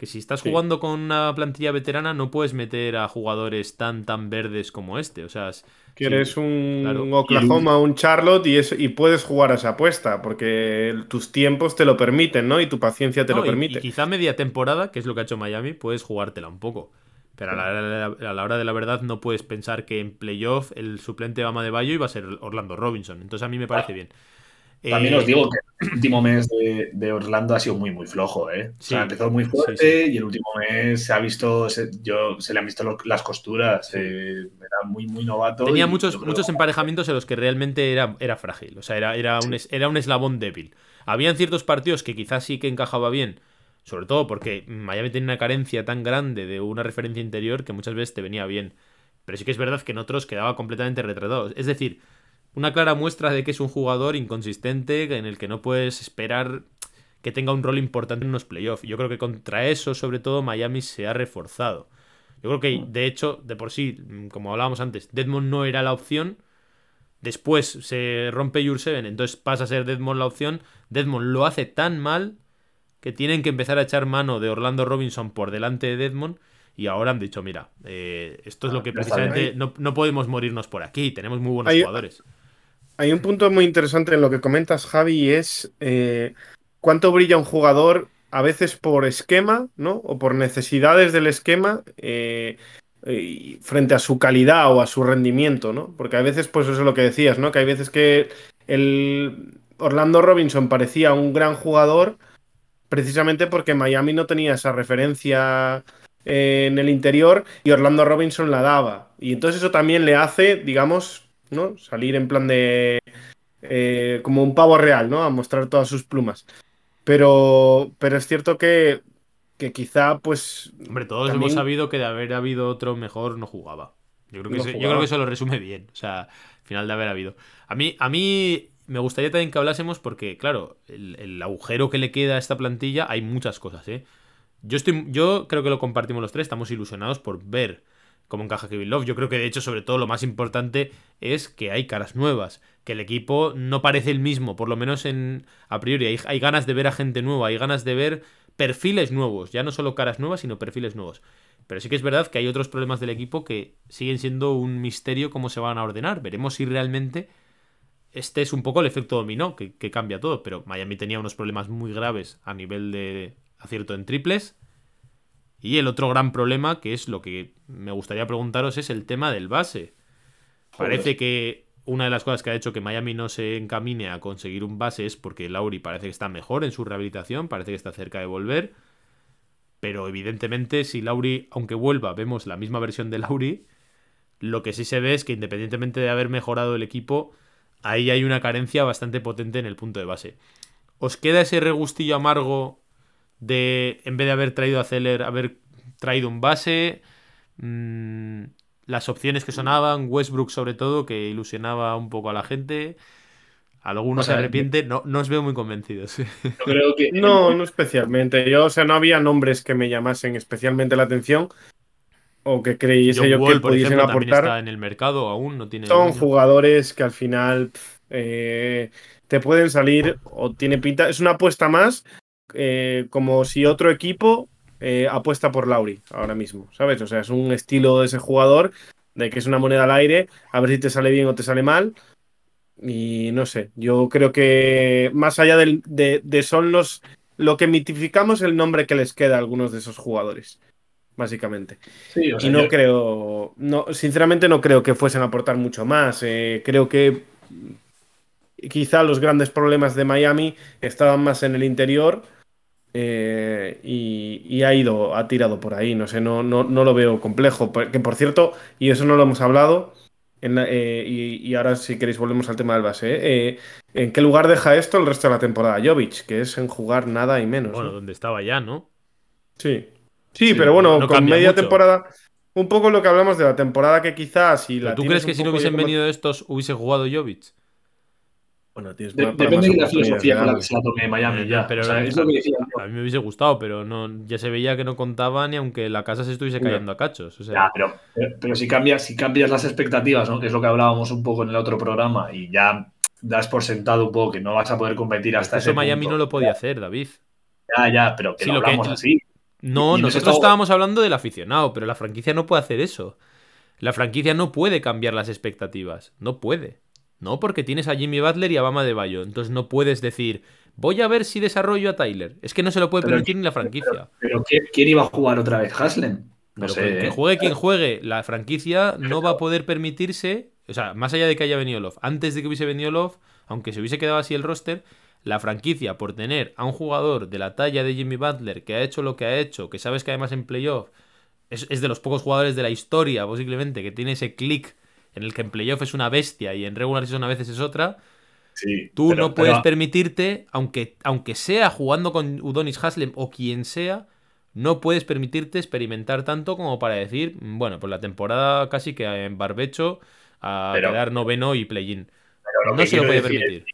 Que si estás jugando con una plantilla veterana no puedes meter a jugadores tan tan verdes como este. O sea, que eres un Oklahoma, un Charlotte y, y puedes jugar a esa apuesta porque tus tiempos te lo permiten, ¿no? Y tu paciencia te lo permite. Y quizá media temporada, que es lo que ha hecho Miami, puedes jugártela un poco. Pero a la, a la hora de la verdad no puedes pensar que en playoff el suplente de Bama de Bayo iba a ser Orlando Robinson. Entonces a mí me parece bien. También Eh, os digo que el último mes de, de Orlando ha sido muy, muy flojo, ¿eh? O sea, Sí, empezó muy fuerte sí, sí. y el último mes se ha visto, se, yo, se le han visto lo- las costuras. eh, era muy, muy novato. Tenía muchos, creo- muchos emparejamientos en los que realmente era, era frágil. O sea, era, era, un, era un eslabón débil. Habían ciertos partidos que quizás sí que encajaba bien. Sobre todo porque Miami tenía una carencia tan grande de una referencia interior que muchas veces te venía bien. Pero sí que es verdad que en otros quedaba completamente retratado. Es decir, una clara muestra de que es un jugador inconsistente en el que no puedes esperar que tenga un rol importante en unos playoffs. Yo creo que contra eso, sobre todo, Miami se ha reforzado. Yo creo que, de hecho, de por sí, mm, como hablábamos antes, Deadmond no era la opción. Después se rompe Jurseven, entonces pasa a ser Deadmond la opción. Deadmond lo hace tan mal que tienen que empezar a echar mano de Orlando Robinson por delante de Deadmond. Y ahora han dicho, mira, eh, esto es lo que está bien. precisamente no, no podemos morirnos por aquí. Tenemos muy buenos Hay- jugadores. Hay un punto muy interesante en lo que comentas, Javi, y es eh, cuánto brilla un jugador a veces por esquema, ¿no? O por necesidades del esquema eh, y frente a su calidad o a su rendimiento, ¿no? Porque a veces, pues eso es lo que decías, ¿no? Que hay veces que el Orlando Robinson parecía un gran jugador precisamente porque Miami no tenía esa referencia eh, en el interior y Orlando Robinson la daba. Y entonces eso también le hace, digamos, ¿no? Salir en plan de... eh, como un pavo real, ¿no? A mostrar todas sus plumas. Pero, pero es cierto que, que quizá, pues... Hombre, todos también- hemos sabido que de haber habido otro mejor no jugaba. Yo creo que, No eso, yo creo que eso lo resume bien. O sea, al final de haber habido. A mí, a mí me gustaría también que hablásemos porque, claro, el, el agujero que le queda a esta plantilla hay muchas cosas, ¿eh? Yo, estoy, yo creo que lo compartimos los tres, estamos ilusionados por ver cómo encaja Kevin Love. Yo creo que de hecho, sobre todo, lo más importante es que hay caras nuevas, que el equipo no parece el mismo, por lo menos en a priori. Hay, ganas de ver a gente nueva, hay ganas de ver perfiles nuevos, ya no solo caras nuevas, sino perfiles nuevos. Pero sí que es verdad que hay otros problemas del equipo que siguen siendo un misterio cómo se van a ordenar. Veremos si realmente este es un poco el efecto dominó que cambia todo. Pero Miami tenía unos problemas muy graves a nivel de acierto en triples. Y el otro gran problema, que es lo que me gustaría preguntaros, es el tema del base. Parece que una de las cosas que ha hecho que Miami no se encamine a conseguir un base es porque Lauri parece que está mejor en su rehabilitación, parece que está cerca de volver. Pero evidentemente, si Lauri, aunque vuelva, vemos la misma versión de Lauri, lo que sí se ve es que independientemente de haber mejorado el equipo, ahí hay una carencia bastante potente en el punto de base. ¿Os queda ese regustillo amargo de, en vez de haber traído a Zeller, haber traído un base? Mm, las opciones que sonaban, Westbrook sobre todo, que ilusionaba un poco a la gente. Algunos O sea, se arrepienten, no, no os veo muy convencidos. Yo creo que. No, no especialmente. Yo, o sea, no había nombres que me llamasen especialmente la atención o que creyese John yo Wall, que por pudiesen ejemplo, también aportar. está en el mercado aún, no tiene. Son jugadores que al final eh, te pueden salir o tiene pinta. Es una apuesta más, eh, como si otro equipo eh, apuesta por Lauri ahora mismo, ¿sabes? O sea, es un estilo de ese jugador de que es una moneda al aire, a ver si te sale bien o te sale mal. Y no sé, yo creo que más allá de, de son los lo que mitificamos el nombre que les queda a algunos de esos jugadores, básicamente. Sí, o sea, Y no yo- creo, no, sinceramente no creo que fuesen a aportar mucho más. Eh, creo que quizá los grandes problemas de Miami estaban más en el interior eh, y, y ha ido, ha tirado por ahí. No sé, no, no, no lo veo complejo. Que por cierto, y eso no lo hemos hablado, en la- eh, y, y ahora si queréis volvemos al tema del base. ¿eh? ¿En qué lugar deja esto el resto de la temporada Jovic? Que es en jugar nada y menos. Bueno, ¿no? donde estaba ya, ¿no? Sí. Sí, Sí, pero bueno, no con media mucho. temporada. Un poco lo que hablamos de la temporada que quizás si la ¿Tú crees que si no hubiesen como- venido estos hubiese jugado Jovic? Bueno, tienes de- depende de la filosofía con la que se la tome Miami ya. pero o sea, a- es lo que decía yo. A mí me hubiese gustado, pero no, ya se veía que no contaba ni aunque la casa se estuviese cayendo a cachos. O sea, Ya, pero, pero, pero si cambias, si cambias las expectativas, ¿no? que es lo que hablábamos un poco en el otro programa, y ya das por sentado un poco que no vas a poder competir hasta eso ese Miami punto. no lo podía hacer, David. Ya, ya, pero que Sí, lo lo que- hablamos así. No, Y nosotros estaba- estábamos hablando del aficionado, pero la franquicia no puede hacer eso. La franquicia no puede cambiar las expectativas. No puede. No, porque tienes a Jimmy Butler y a Bama de Bayo. Entonces no puedes decir, voy a ver si desarrollo a Tyler. Es que no se lo puede Pero- permitir ni la franquicia. Pero ¿quién, quién iba a jugar otra vez? ¿Haslem? No Pero sé, que, que ¿eh? juegue quien juegue, la franquicia no va a poder permitirse, o sea, más allá de que haya venido Love, antes de que hubiese venido Love, aunque se hubiese quedado así el roster, la franquicia por tener a un jugador de la talla de Jimmy Butler que ha hecho lo que ha hecho, que sabes que además en playoff es, es de los pocos jugadores de la historia, posiblemente, que tiene ese click en el que en playoff es una bestia y en regular season a veces es otra, Sí, Tú pero- no puedes pero- permitirte, aunque, aunque sea jugando con Udonis Haslem o quien sea, no puedes permitirte experimentar tanto como para decir, mm, bueno, pues la temporada casi que en barbecho a Pero- quedar noveno y play-in. No se lo puede es permitir.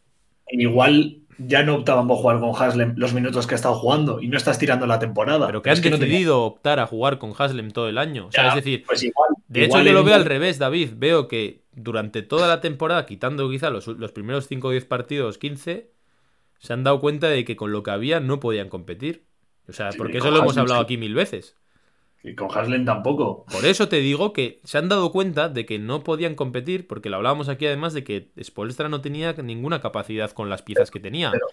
Igual ya no optaban por jugar con Haslem los minutos que ha estado jugando y no estás tirando la temporada. Pero que han es que no decidido optar a jugar con Haslem todo el año. O sea, Ya, es decir, pues igual, de hecho yo lo veo al revés, David. Veo que durante toda la temporada, quitando quizá los, los primeros 5 o 10 partidos, 15, se han dado cuenta de que con lo que había no podían competir. O sea, porque eso lo hemos hablado aquí mil veces. Y con Haslem tampoco. Por eso te digo que se han dado cuenta de que no podían competir, porque lo hablábamos aquí además de que Spolstra no tenía ninguna capacidad con las piezas que tenía. Pero-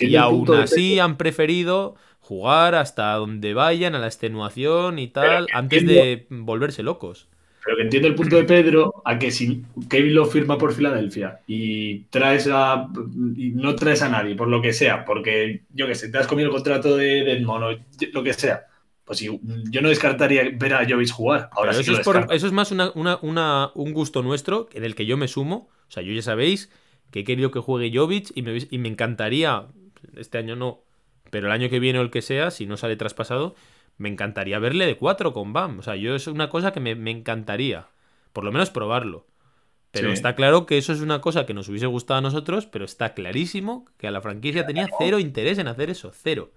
y aún de así han preferido jugar hasta donde vayan, a la extenuación y tal, antes de volverse locos. Pero que entiendo el punto de Pedro a que si Kevin lo firma por Filadelfia y traes a y no traes a nadie, por lo que sea, porque yo que sé, te has comido el contrato de Edmond o lo que sea, pues yo no descartaría ver a Jovic jugar. Ahora sí eso, es por- descarto. eso es más una- una- una- un gusto nuestro, en el que yo me sumo. O sea, yo ya sabéis que he querido que juegue Jovic y me, y me encantaría, este año no, pero el año que viene o el que sea, si no sale traspasado, me encantaría verle de 4 con Bam. O sea, yo es una cosa que me, me encantaría, por lo menos probarlo. Pero Sí. está claro que eso es una cosa que nos hubiese gustado a nosotros, pero está clarísimo que a la franquicia tenía cero interés en hacer eso, cero.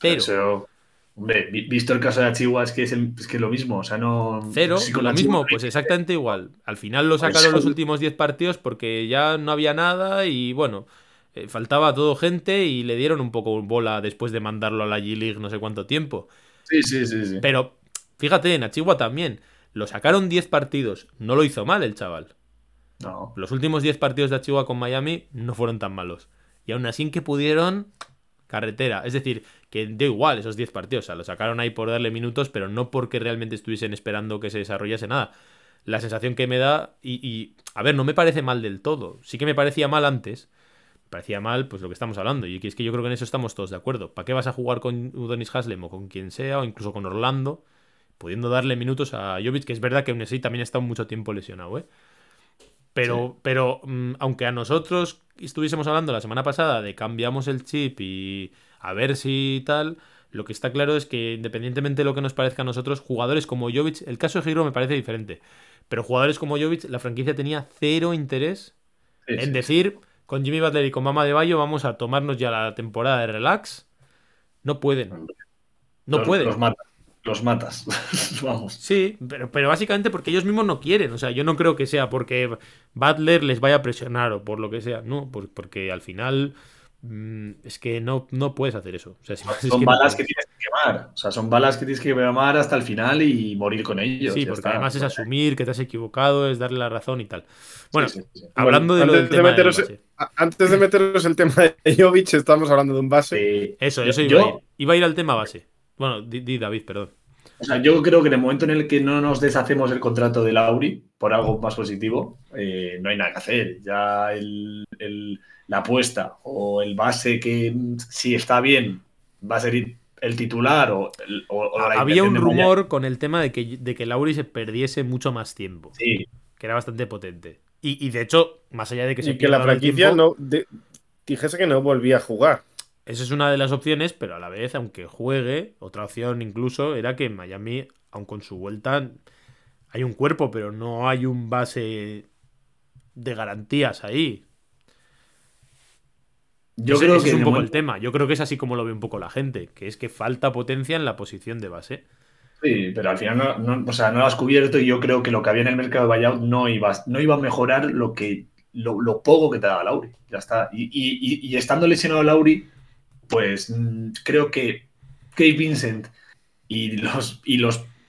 Cero. Hombre, vi- visto el caso de Chihuahua, es que es, el- es que lo mismo, o sea, no... Cero, sí, con lo mismo, pues exactamente igual. Al final lo Pues sacaron los últimos 10 partidos porque ya no había nada y bueno, eh, faltaba todo gente y le dieron un poco bola después de mandarlo a la G-League no sé cuánto tiempo. Sí, sí, sí, sí. Pero fíjate, en Achigua también, lo sacaron 10 partidos, no lo hizo mal el chaval. No. Los últimos 10 partidos de Achigua con Miami no fueron tan malos. Y aún así que pudieron carretera. Es decir, que dio igual esos 10 partidos. O sea, lo sacaron ahí por darle minutos, pero no porque realmente estuviesen esperando que se desarrollase nada. La sensación que me da, y, a ver, no me parece mal del todo. Sí que me parecía mal antes. Parecía mal, pues lo que estamos hablando. Y es que yo creo que en eso estamos todos de acuerdo. ¿Para qué vas a jugar con Udonis Haslem o con quien sea, o incluso con Orlando, pudiendo darle minutos a Jovic, que es verdad que así también ha estado mucho tiempo lesionado, ¿eh? Pero, pero mm, aunque a nosotros estuviésemos hablando la semana pasada de cambiamos el chip y a ver si tal, lo que está claro es que independientemente de lo que nos parezca a nosotros, jugadores como Jovic, el caso de Giro me parece diferente, pero jugadores como Jovic, la franquicia tenía cero interés Sí, en sí. decir con Jimmy Butler y con Mama de Bayo vamos a tomarnos ya la temporada de relax. No pueden. No Los- pueden. Los matas. Los matas. Vamos. Sí, pero, pero básicamente porque ellos mismos no quieren. O sea, yo no creo que sea porque Butler les vaya a presionar o por lo que sea. No, por- porque al final mm, es que no, no puedes hacer eso. O sea, si- es Son que no balas que tienes que quemar. O sea, son balas que tienes que quemar hasta el final y morir con ellos. Sí, porque está. además es asumir que te has equivocado, es darle la razón y tal. Bueno, Sí, sí, sí. hablando de lo del de tema del meteros- base. Antes de meteros el tema de Jovic, estamos hablando de un base. Sí. Eso, Yo- eso iba yo- a ir. Iba a ir al tema base. Bueno, di, di, David, perdón. O sea, yo creo que en el momento en el que no nos deshacemos el contrato de Lauri por algo más positivo, eh, no hay nada que hacer. Ya el- el- la apuesta o el base que mm, si está bien va a ser el titular o, el- o- o la Había un rumor con el tema de que, de que Lauri se perdiese mucho más tiempo, Sí, que era bastante potente. Y, y de hecho, más allá de que se y que la franquicia tiempo, no de- dijese que no volvía a jugar. Esa es una de las opciones, pero a la vez, aunque juegue, otra opción incluso era que en Miami, aun con su vuelta, hay un cuerpo, pero no hay un base de garantías ahí. yo Ese- creo ese que es un poco momento- el tema. Yo creo que es así como lo ve un poco la gente, que es que falta potencia en la posición de base. Sí, pero al final no, no- o sea, no lo has cubierto y yo creo que lo que había en el mercado de buyout no iba, no iba a mejorar lo que lo, lo poco que te daba Lauri. Ya está. Y, y- y- y estando lesionado Lauri, pues mm, creo que Kate Vincent y los,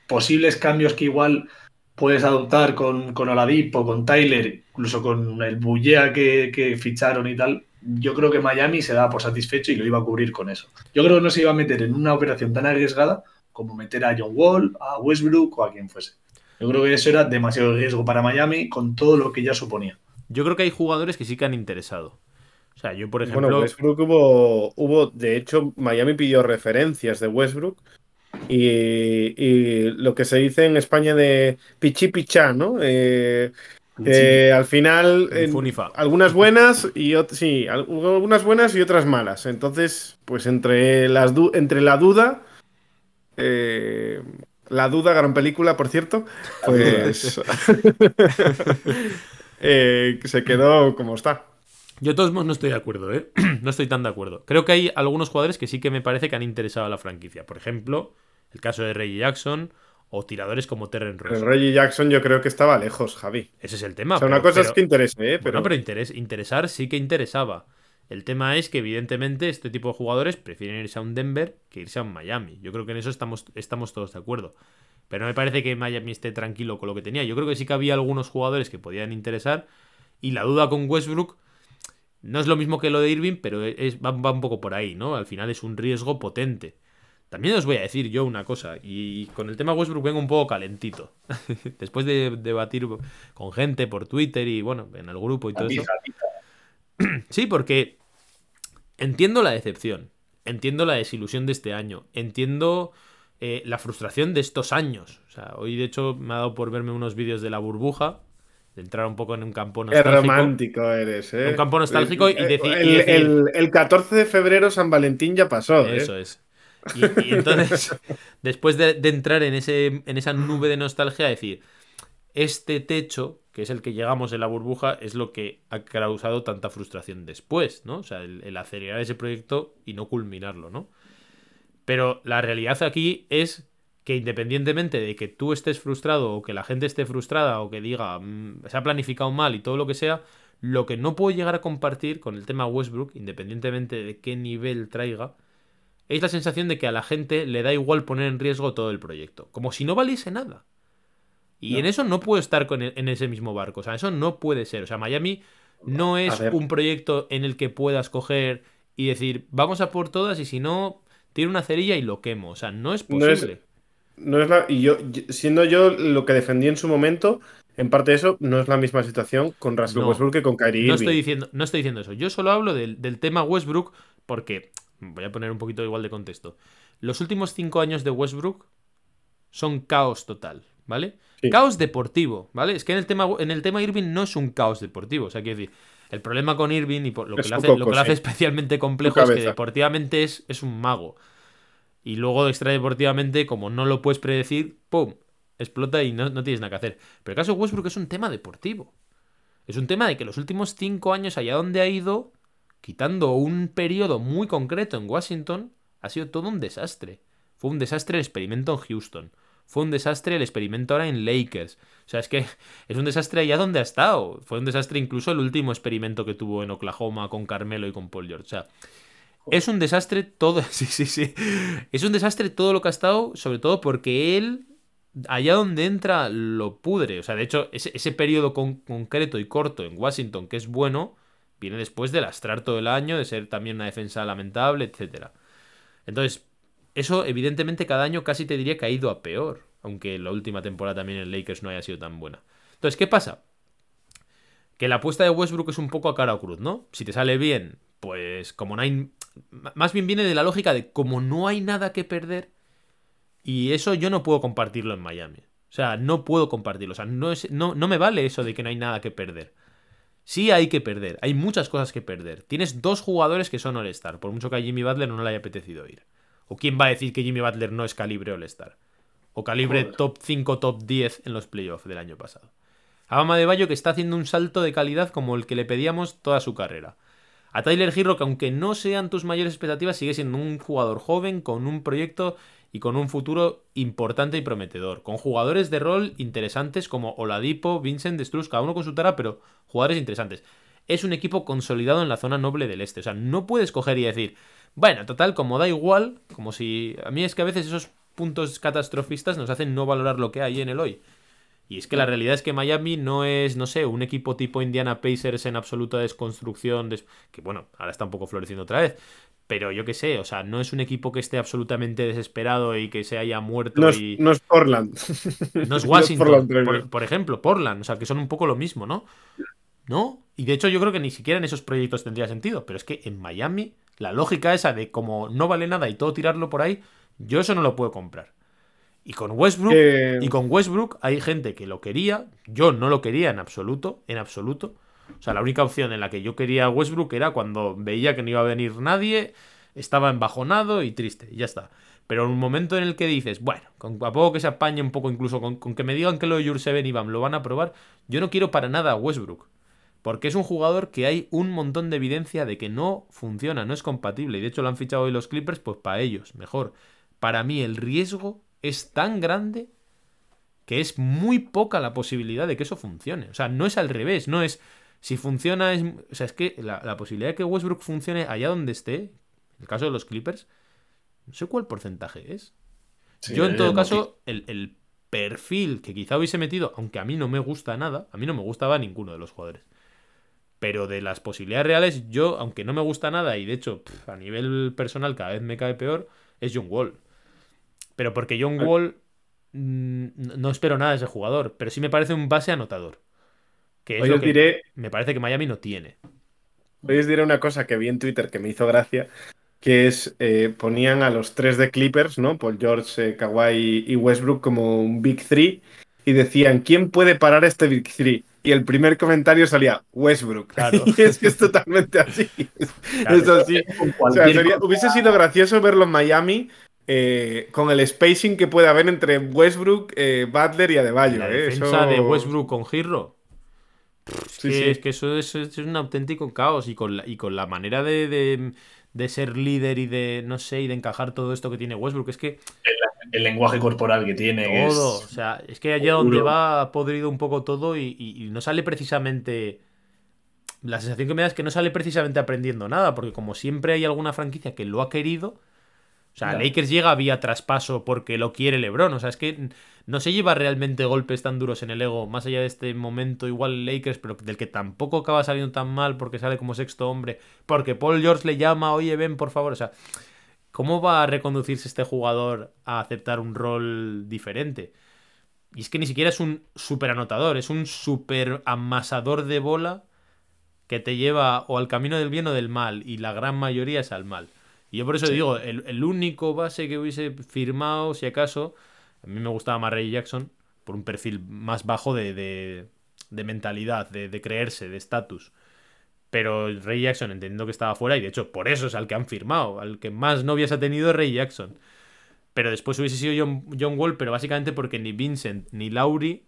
posibles cambios que igual puedes adoptar con, con Oladipo, con Tyler, incluso con el Bullea que, que ficharon y tal, yo creo que Miami se daba por satisfecho y lo iba a cubrir con eso. Yo creo que no se iba a meter en una operación tan arriesgada como meter a John Wall, a Westbrook o a quien fuese. Yo creo que eso era demasiado riesgo para Miami con todo lo que ya suponía. Yo creo que hay jugadores que sí que han interesado. O sea, yo, por ejemplo. Bueno, Westbrook hubo, hubo, de hecho, Miami pidió referencias de Westbrook. Y, y lo que se dice en España de pichi pichá, ¿no? Eh, eh, al final, algunas buenas y sí, al- algunas buenas y otras malas. Entonces, pues entre las du- entre la duda, eh, la duda, gran película, por cierto, pues eh, se quedó como está. Yo de todos modos no estoy de acuerdo, ¿eh? no estoy tan de acuerdo. Creo que hay algunos jugadores que sí que me parece que han interesado a la franquicia. Por ejemplo, el caso de Reggie Jackson o tiradores como Terren Ross. El Reggie Jackson yo creo que estaba lejos, Javi. Ese es el tema. O sea, una pero- cosa es pero- que interese, ¿eh? Bueno, Pero, pero interes- interesar sí que interesaba. El tema es que, evidentemente, este tipo de jugadores prefieren irse a un Denver que irse a un Miami. Yo creo que en eso estamos, estamos todos de acuerdo. Pero no me parece que Miami esté tranquilo con lo que tenía. Yo creo que sí que había algunos jugadores que podían interesar. Y la duda con Westbrook no es lo mismo que lo de Irving, pero es, va, va un poco por ahí, ¿no? Al final es un riesgo potente. También os voy a decir yo una cosa, y con el tema Westbrook vengo un poco calentito. Después de debatir con gente por Twitter y bueno, en el grupo y todo eso. Sí, porque entiendo la decepción, entiendo la desilusión de este año, entiendo eh, la frustración de estos años. O sea, hoy de hecho me ha dado por verme unos vídeos de la burbuja, de entrar un poco en un campo qué nostálgico. romántico eres, ¿eh? Un campo nostálgico y El- y decir- el- el 14 de febrero San Valentín ya pasó, ¿eh? Eso es. Y, y entonces, después de, de entrar en, ese, en esa nube de nostalgia, decir, este techo, que es el que llegamos en la burbuja, es lo que ha causado tanta frustración después, ¿no? O sea, el acelerar ese proyecto y no culminarlo, ¿no? Pero la realidad aquí es que independientemente de que tú estés frustrado o que la gente esté frustrada o que diga "Mm, se ha planificado mal y todo lo que sea, lo que no puedo llegar a compartir con el tema Westbrook, independientemente de qué nivel traiga, es la sensación de que a la gente le da igual poner en riesgo todo el proyecto, como si no valiese nada. Y No. en eso no puedo estar con e- en ese mismo barco, o sea, eso no puede ser. O sea, Miami no es un proyecto en el que puedas coger y decir, vamos a por todas y si no, tiro una cerilla y lo quemo. O sea, no es No es- posible. No es la, y yo, siendo yo lo que defendí en su momento, en parte de eso, no es la misma situación con Russell No. Westbrook que con Kyrie No estoy, diciendo, no estoy diciendo eso. Yo solo hablo del, del tema Westbrook porque, voy a poner un poquito igual de contexto. Los últimos cinco años de Westbrook son caos total, ¿vale? Sí. Caos deportivo, ¿vale? Es que en el, tema, en el tema Irving no es un caos deportivo. O sea, quiero decir, el problema con Irving y por lo que, Es le lo que lo hace especialmente complejo es que deportivamente es, es un mago. Y luego extradeportivamente, como no lo puedes predecir, ¡pum! Explota y no, no tienes nada que hacer. Pero el caso de Westbrook es un tema deportivo. Es un tema de que los últimos cinco años, allá donde ha ido, quitando un periodo muy concreto en Washington, ha sido todo un desastre. Fue un desastre el experimento en Houston. Fue un desastre el experimento ahora en Lakers. O sea, es que es un desastre allá donde ha estado. Fue un desastre incluso el último experimento que tuvo en Oklahoma con Carmelo y con Paul George. Es un desastre todo. Sí, sí, sí. Es un desastre todo lo que ha estado, sobre todo porque él, allá donde entra, lo pudre. O sea, de hecho, ese, ese periodo con- concreto y corto en Washington, que es bueno, viene después de lastrar todo el año, de ser también una defensa lamentable, etcétera. Entonces, eso evidentemente cada año casi te diría que ha ido a peor, aunque la última temporada también en Lakers no haya sido tan buena. Entonces, ¿qué pasa? Que la apuesta de Westbrook es un poco a cara o cruz, ¿no? Si te sale bien, pues como m- Más bien viene de la lógica de como no hay nada que perder, y eso yo no puedo compartirlo en Miami. O sea, no puedo compartirlo. O sea, no, es, no, no me vale eso de que no hay nada que perder. Sí hay que perder, hay muchas cosas que perder. Tienes dos jugadores que son All-Star, por mucho que a Jimmy Butler no le haya apetecido ir. ¿O quién va a decir que Jimmy Butler no es calibre All-Star? O calibre Joder. top 5, top 10 en los playoffs del año pasado. Abama de Bayo que está haciendo un salto de calidad como el que le pedíamos toda su carrera. A Tyler Hero, que aunque no sean tus mayores expectativas, sigue siendo un jugador joven con un proyecto y con un futuro importante y prometedor. Con jugadores de rol interesantes como Oladipo, Vincent, Struz, cada uno con su pero jugadores interesantes. Es un equipo consolidado en la zona noble del este. O sea, no puedes coger y decir, bueno, total, como da igual, como si. A mí es que a veces esos puntos catastrofistas nos hacen no valorar lo que hay en el hoy. Y es que la realidad es que Miami no es, no sé, un equipo tipo Indiana Pacers en absoluta desconstrucción, des- que bueno, ahora está un poco floreciendo otra vez, Pero yo qué sé, o sea, no es un equipo que esté absolutamente desesperado y que se haya muerto No es, y. no es Portland. No es Washington, Portland por, por ejemplo, Portland, o sea, que son un poco lo mismo, ¿no? ¿No? Y de hecho yo creo que ni siquiera en esos proyectos tendría sentido, pero es que en Miami la lógica esa de como no vale nada y todo tirarlo por ahí, yo eso no lo puedo comprar. Y con Westbrook, y con Westbrook hay gente que lo quería, yo no lo quería en absoluto, en absoluto. O sea, la única opción en la que yo quería a Westbrook era cuando veía que no iba a venir nadie, estaba embajonado y triste, y ya está. Pero en un momento en el que dices, bueno, con, a poco que se apañe un poco, incluso con, con que me digan que lo de Jurseven y Bam lo van a probar, yo no quiero para nada a Westbrook. Porque es un jugador que hay un montón de evidencia de que no funciona, no es compatible. Y de hecho lo han fichado hoy los Clippers, pues para ellos, mejor. Para mí el riesgo es tan grande que es muy poca la posibilidad de que eso funcione. O sea, no es al revés, no es... Si funciona es... O sea, es que la, la posibilidad de que Westbrook funcione allá donde esté, en el caso de los Clippers, no sé cuál porcentaje es. Sí, Yo en eh, todo caso, el, el perfil que quizá hubiese metido, aunque a mí no me gusta nada, a mí no me gustaba ninguno de los jugadores. Pero de las posibilidades reales, yo, aunque no me gusta nada, y de hecho, a nivel personal cada vez me cae peor, es John Wall. Pero porque John. Wall mm, no espero nada de ese jugador, pero sí me parece un base anotador. Que es Hoy lo os que diré, me parece que Miami no tiene. hoy os diré una cosa que vi en Twitter que me hizo gracia, que es, eh, ponían a los tres de Clippers, ¿no? Paul George, eh, Kawhi y Westbrook como un Big Three, y decían, ¿quién puede parar este Big Three? Y el primer comentario salía, Westbrook. Claro. y es que es totalmente así. Claro. Es así. O sea, sería- hubiese sido gracioso verlo en Miami eh, con el spacing que puede haber entre Westbrook, eh, Butler y Adebayo. La eh, defensa eso- de Westbrook con Girro. Sí, que sí. Es que eso es, es un auténtico caos y con la, y con la manera de, de- de ser líder y de, no sé, y de encajar todo esto que tiene Westbrook. Es que el lenguaje corporal que tiene. es- todo, o sea, es que allá donde va ha podrido un poco todo y, y- y no sale precisamente... La sensación que me da es que no sale precisamente aprendiendo nada, porque como siempre hay alguna franquicia que lo ha querido, o sea. Lakers llega vía traspaso porque lo quiere LeBron. O sea, es que no se lleva realmente golpes tan duros en el ego, más allá de este momento, igual Lakers, pero del que tampoco acaba saliendo tan mal porque sale como sexto hombre, porque Paul George le llama, oye, ven, por favor. O sea, ¿cómo va a reconducirse este jugador a aceptar un rol diferente? Y es que ni siquiera es un super anotador, es un super amasador de bola que te lleva o al camino del bien o del mal, y la gran mayoría es al mal. Y yo por eso digo, el, el único base que hubiese firmado, si acaso, a mí me gustaba más Ray Jackson, por un perfil más bajo de, de, de mentalidad, de, de creerse, de estatus. Pero Ray Jackson, entendiendo que estaba fuera, y de hecho por eso es al que han firmado, al que más novias ha tenido es Ray Jackson. Pero después hubiese sido John, John Wall, pero básicamente porque ni Vincent ni Lauri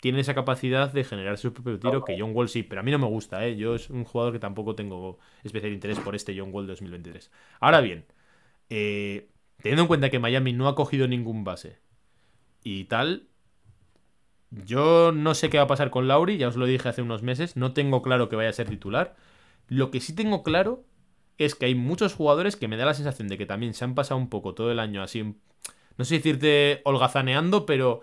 tienen esa capacidad de generar su propio tiro, que John Wall sí, pero a mí no me gusta, ¿eh? Yo es un jugador que tampoco tengo especial interés por este John Wall 2023. Ahora bien, eh, teniendo en cuenta que Miami no ha cogido ningún base y tal, yo no sé qué va a pasar con Lauri, ya os lo dije hace unos meses, no tengo claro que vaya a ser titular. Lo que sí tengo claro es que hay muchos jugadores que me da la sensación de que también se han pasado un poco todo el año así, no sé decirte holgazaneando, pero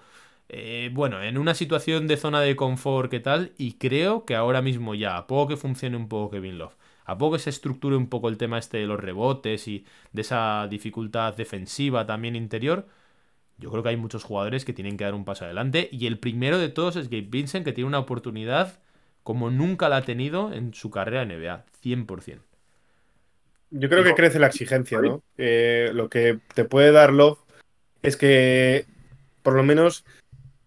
eh, bueno, en una situación de zona de confort que tal, y creo que ahora mismo ya, a poco que funcione un poco Kevin Love, a poco que se estructure un poco el tema este de los rebotes y de esa dificultad defensiva también interior, yo creo que hay muchos jugadores que tienen que dar un paso adelante, y el primero de todos es Gabe Vincent, que tiene una oportunidad como nunca la ha tenido en su carrera en NBA, 100%. Yo creo que crece la exigencia, ¿no? Eh, lo que te puede dar Love es que por lo menos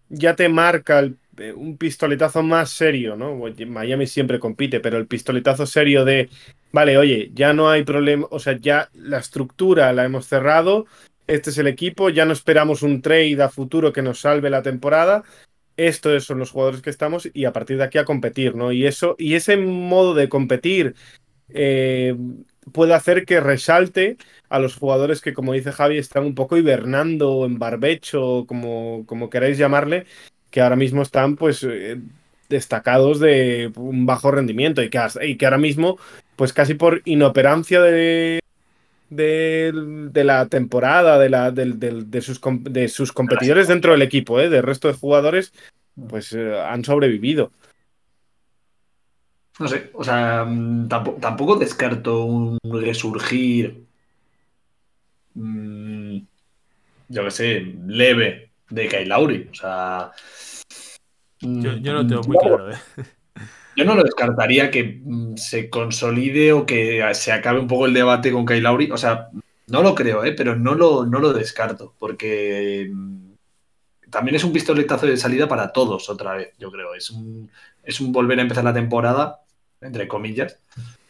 ya te marca eh, un pistoletazo más serio, ¿no? Miami siempre compite, pero el pistoletazo serio de, vale, oye, ya no hay problema, o sea, ya la estructura la hemos cerrado, este es el equipo, ya no esperamos un trade a futuro que nos salve la temporada. Estos son los jugadores que estamos y a partir de aquí a competir, ¿no? Y eso, y ese modo de competir eh, puede hacer que resalte a los jugadores que, como dice Javi, están un poco hibernando en barbecho, como, como queráis llamarle, que ahora mismo están pues eh, destacados de un bajo rendimiento y que, y que ahora mismo, pues casi por inoperancia de, de, de la temporada, de, la, de, sus, de sus competidores dentro del equipo, ¿eh? del resto de jugadores, pues eh, han sobrevivido. No sé, o sea, mm, tampoco, tampoco descarto un resurgir, mm, yo qué sé, leve de Kyle Lauri. O sea, Yo, mm, yo no tengo muy claro, ¿eh? Yo no lo descartaría que se consolide o que se acabe un poco el debate con Kyle Lauri. O sea, no lo creo, ¿eh? pero no lo, no lo descarto, porque también es un pistoletazo de salida para todos otra vez, yo creo. Es un, es un volver a empezar la temporada, entre comillas,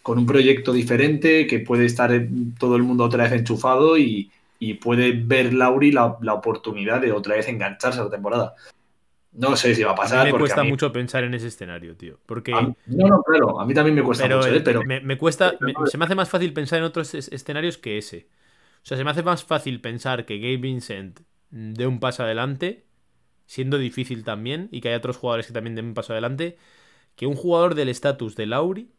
con un proyecto diferente que puede estar todo el mundo otra vez enchufado y, y puede ver Lauri la, la oportunidad de otra vez engancharse a la temporada. No sé si va a A pasar. mí me cuesta a mí- mucho pensar en ese escenario, tío. Porque. a mí- no, no, claro, a mí también me cuesta Pero, mucho, ¿eh? pero me, me cuesta. me- se me hace más fácil pensar en otros es- escenarios que ese. O sea, se me hace más fácil pensar que Gabe Vincent dé un paso adelante, siendo difícil también, y que haya otros jugadores que también den un paso adelante, que un jugador del estatus de Lauri,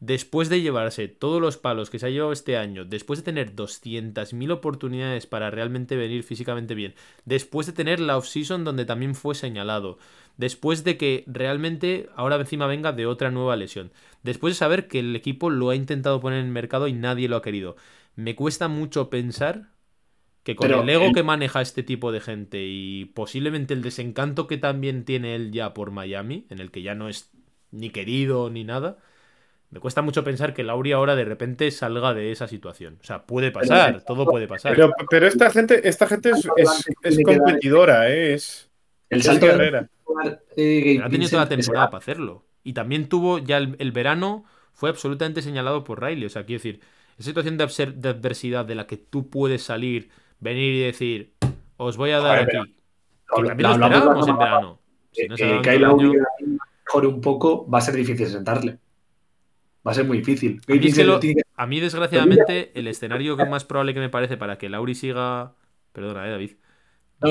después de llevarse todos los palos que se ha llevado este año, después de tener 200.000 oportunidades para realmente venir físicamente bien, después de tener la offseason donde también fue señalado, después de que realmente ahora encima venga de otra nueva lesión, después de saber que el equipo lo ha intentado poner en el mercado y nadie lo ha querido. Me cuesta mucho pensar que con Pero el ego el- que maneja este tipo de gente y posiblemente el desencanto que también tiene él ya por Miami, en el que ya no es ni querido ni nada, me cuesta mucho pensar que Lauri ahora de repente salga de esa situación. O sea, puede pasar, todo puede pasar. Pero, pero esta gente, esta gente es, es- es competidora, ¿eh? Es, el es salto de eh, Pero ha tenido toda la temporada para hacerlo. Y también tuvo ya el, el verano, fue absolutamente señalado por Riley. O sea, quiero decir, esa situación de, adversidad de la que tú puedes salir, venir y decir, os voy a dar Joder, pero aquí. Que lo- también lo lo esperábamos en verano. Si no que año- mejore un poco, va a ser difícil sentarle. Va a ser muy difícil. A mí, es que lo- Tiene que- a mí, desgraciadamente, el escenario que más probable que me parece para que Lauri siga. Perdona, eh, David. No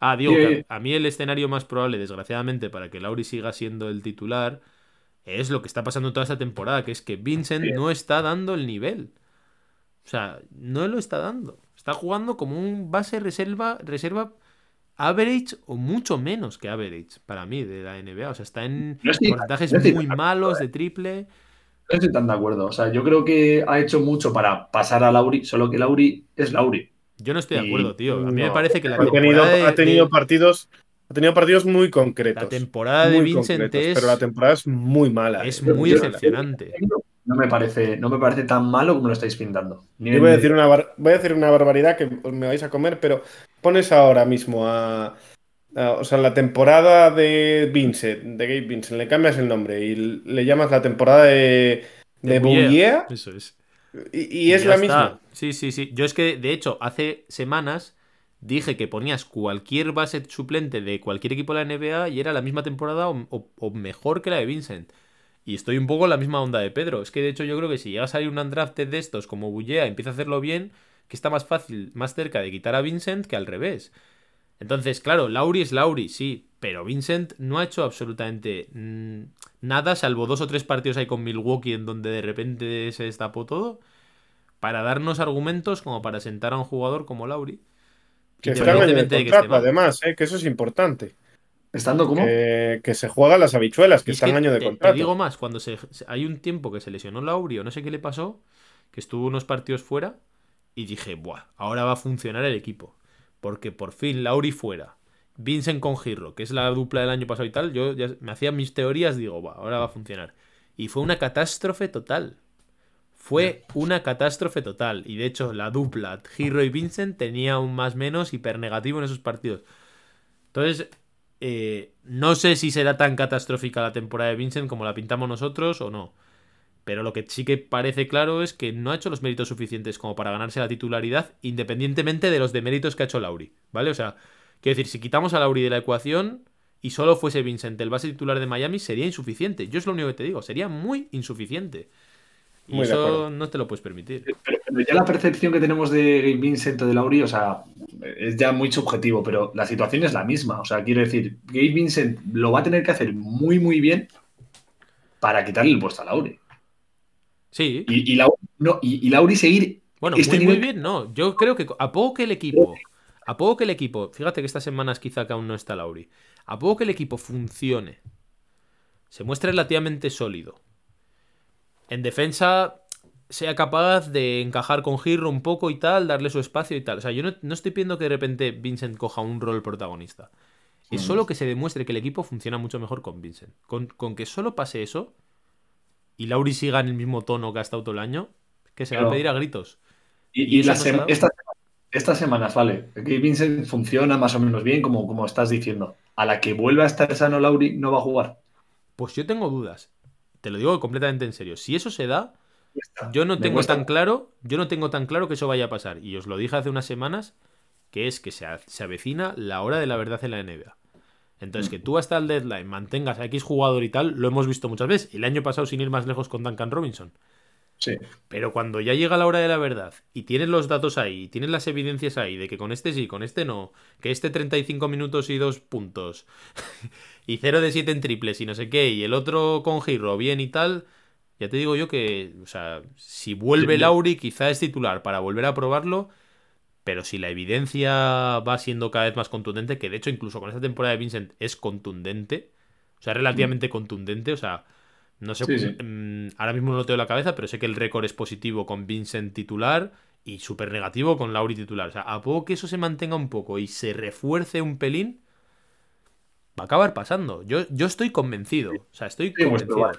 Ah, digo, Sí, a mí el escenario más probable, desgraciadamente, para que Lauri siga siendo el titular, es lo que está pasando toda esta temporada, que es que Vincent Sí. no está dando el nivel. O sea, no lo está dando. Está jugando como un base reserva, reserva average o mucho menos que average para mí de la NBA. O sea, está en No estoy- porcentajes no estoy muy malos de triple. No estoy tan de acuerdo. O sea, yo creo que ha hecho mucho para pasar a Lauri, solo que Lauri es Lauri. Yo no estoy de Y- acuerdo, tío. A mí me parece que la ha tenido, temporada de- ha tenido de- partidos, ha tenido partidos muy concretos. la temporada de muy Vincent concretos, es, pero la temporada es muy mala. es eh. muy decepcionante. No me parece, no me parece tan malo como lo estáis pintando. Ni Yo voy a decir una bar- voy a decir una barbaridad que me vais a comer, pero pones ahora mismo a, a- o sea, la temporada de Vincent, de Gabe Vincent, le cambias el nombre y le llamas la temporada de, de Bouyer. Bouyer Eso es. y, y es la está. misma. Sí, sí, sí. Yo es que, de hecho, hace semanas dije que ponías cualquier base suplente de cualquier equipo de la NBA y era la misma temporada o, o- o mejor que la de Vincent. Y estoy un poco en la misma onda de Pedro. Es que, de hecho, yo creo que si llega a salir un undrafted de estos como Bullea y empieza a hacerlo bien, que está más fácil, más cerca de quitar a Vincent que al revés. Entonces, claro, Lauri es Lauri, sí, pero Vincent no ha hecho absolutamente mm, nada, salvo dos o tres partidos ahí con Milwaukee en donde de repente se destapó todo, para darnos argumentos como para sentar a un jugador como Lauri. Que está en además, eh, que eso es importante. ¿Estando como? Que, que se juegan las habichuelas, que Y es está en que año de te, te contrato. digo más, cuando se, hay un tiempo que se lesionó Lauri o no sé qué le pasó, que estuvo unos partidos fuera, y dije, buah, ahora va a funcionar el equipo. Porque por fin Lauri fuera. Vincent con Girro, que es la dupla del año pasado y tal, yo ya me hacía mis teorías, digo, buah, ahora va a funcionar. Y fue una catástrofe total. Fue una catástrofe total. Y de hecho, la dupla Girro y Vincent tenía un más menos hipernegativo en esos partidos. Entonces, eh, no sé si será tan catastrófica la temporada de Vincent como la pintamos nosotros o no. Pero lo que sí que parece claro es que no ha hecho los méritos suficientes como para ganarse la titularidad, independientemente de los deméritos que ha hecho Lauri. ¿Vale? O sea, quiero decir, si quitamos a Lauri de la ecuación y solo fuese Vincent el base titular de Miami, sería insuficiente. Yo es lo único que te digo, sería muy insuficiente. Y Muy eso no te lo puedes permitir. Pero, pero ya la percepción que tenemos de Gabe Vincent o de Lauri, o sea, es ya muy subjetivo, pero la situación es la misma. O sea, quiero decir, Gabe Vincent lo va a tener que hacer muy, muy bien para quitarle el puesto a Lauri. Sí. Y, y, Lauri, no, y, y Lauri seguir Bueno, este muy, muy bien, no. Yo creo que a poco que el equipo, a poco que el equipo, fíjate que estas semanas quizá que aún no está Lauri, a poco que el equipo funcione se muestre relativamente sólido. En defensa sea capaz de encajar con Girro un poco y tal, darle su espacio y tal. O sea, yo no, estoy pidiendo que de repente Vincent coja un rol protagonista. Es solo que se demuestre que el equipo funciona mucho mejor con Vincent. Con, que solo pase eso y Lauri siga en el mismo tono que ha estado todo el año, que se va a pedir a gritos. Y, estas semanas, vale, que Vincent funciona más o menos bien, como, como estás diciendo. A la que vuelva a estar sano Lauri, no va a jugar. Pues yo tengo dudas. Te lo digo completamente en serio. Si eso se da, yo no tengo tan claro, yo no tengo tan claro que eso vaya a pasar. Y os lo dije hace unas semanas, que es que se, avecina la hora de la verdad en la NBA. Entonces, que tú hasta el deadline mantengas a X jugador y tal, lo hemos visto muchas veces. El año pasado, sin ir más lejos, con Duncan Robinson. Sí. Pero cuando ya llega la hora de la verdad y tienes los datos ahí, y tienes las evidencias ahí de que con este sí, con este no, que este 35 minutos y dos puntos, y 0 de 7 en triples y no sé qué, y el otro con giro bien y tal, ya te digo yo que, o sea, si vuelve Lauri, quizá es titular para volver a probarlo. Pero si la evidencia va siendo cada vez más contundente, que de hecho incluso con esta temporada de Vincent es contundente, o sea, relativamente contundente, o sea, no sé, mm, ahora mismo no lo tengo en la cabeza, pero sé que el récord es positivo con Vincent titular y súper negativo con Lauri titular. O sea, a poco que eso se mantenga un poco y se refuerce un pelín, va a acabar pasando. Yo, yo estoy convencido, o sea, estoy pues, convencido.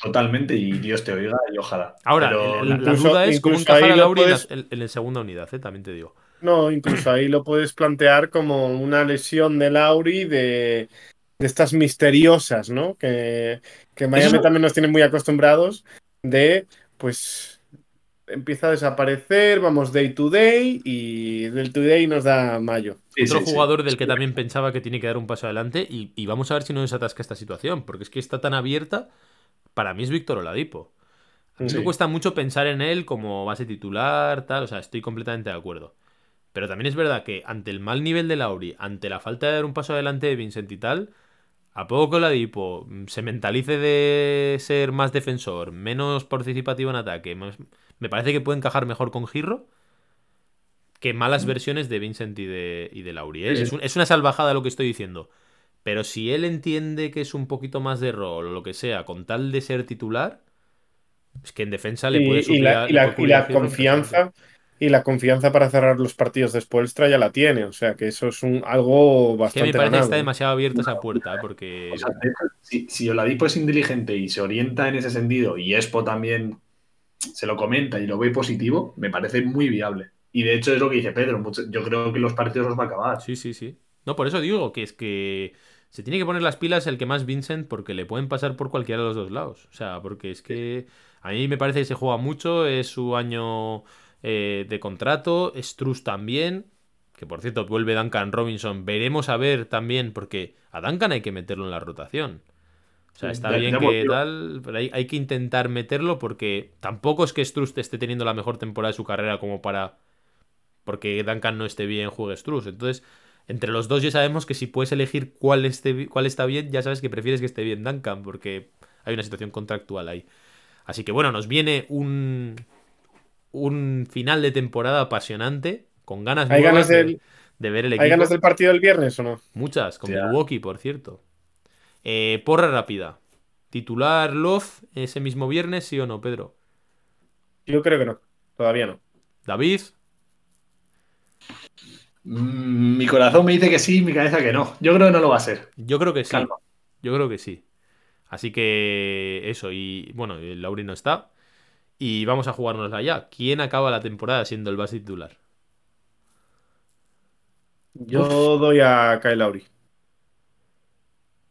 Totalmente, y Dios te oiga y ojalá. Ahora, la, duda es cómo encajar a Lauri en, la segunda unidad, ¿eh? también te digo. No, incluso ahí lo puedes plantear como una lesión de Lauri de, estas misteriosas, ¿no? Que, que Miami también nos tiene muy acostumbrados de, pues, empieza a desaparecer, vamos day to day y del to day nos da mayo. Otro jugador del que también pensaba que tiene que dar un paso adelante y, y vamos a ver si no desatasca esta situación, porque es que está tan abierta para mí es Víctor Oladipo. A mí me cuesta mucho pensar en él como base titular, tal, o sea, estoy completamente de acuerdo. Pero también es verdad que ante el mal nivel de Lauri, ante la falta de dar un paso adelante de Vincent y tal, a poco que Oladipo se mentalice de ser más defensor, menos participativo en ataque, me parece que puede encajar mejor con Girro que malas mm. versiones de Vincent y de, y de Lauri. ¿eh? Es, es, una salvajada lo que estoy diciendo. Pero si él entiende que es un poquito más de rol o lo que sea, con tal de ser titular, es que en defensa le puede subir. Y la, confianza. Y la confianza para cerrar los partidos después ya la tiene. O sea que eso es un, algo bastante. que me parece que está demasiado abierta esa puerta, porque. si, si Oladipo es inteligente y se orienta en ese sentido, y Expo también se lo comenta y lo ve positivo, me parece muy viable. Y de hecho es lo que dice Pedro. Yo creo que los partidos los va a acabar. Sí, sí, sí. No, por eso digo que es que se tiene que poner las pilas el que más Vincent porque le pueden pasar por cualquiera de los dos lados. O sea, porque es que a mí me parece que se juega mucho, es su año eh, de contrato, Struz también, que por cierto vuelve Duncan Robinson, veremos a ver también, porque a Duncan hay que meterlo en la rotación. O sea, está bien que tal, pero hay, que intentar meterlo porque tampoco es que Struz esté teniendo la mejor temporada de su carrera como para... Porque Duncan no esté bien, juegue Struz. Entonces, entre los dos ya sabemos que si puedes elegir cuál, esté, cuál está bien, ya sabes que prefieres que esté bien Duncan, porque hay una situación contractual ahí. Así que bueno, nos viene un, un final de temporada apasionante, con ganas, ¿Hay ganas de, ver el equipo. ¿Hay ganas del partido del viernes o no? Muchas, con Milwaukee, por cierto. Eh, porra rápida. ¿Titular Love ese mismo viernes, sí o no, Pedro? Yo creo que no, todavía no. David. Mm, mi corazón me dice que sí, mi cabeza que no. Yo creo que no lo va a ser. Yo creo que sí. Yo creo que sí. Así que eso, y bueno, el Lauri no está. Y vamos a jugarnos allá. ¿Quién acaba la temporada siendo el base titular? Yo doy a Kyle Lauri.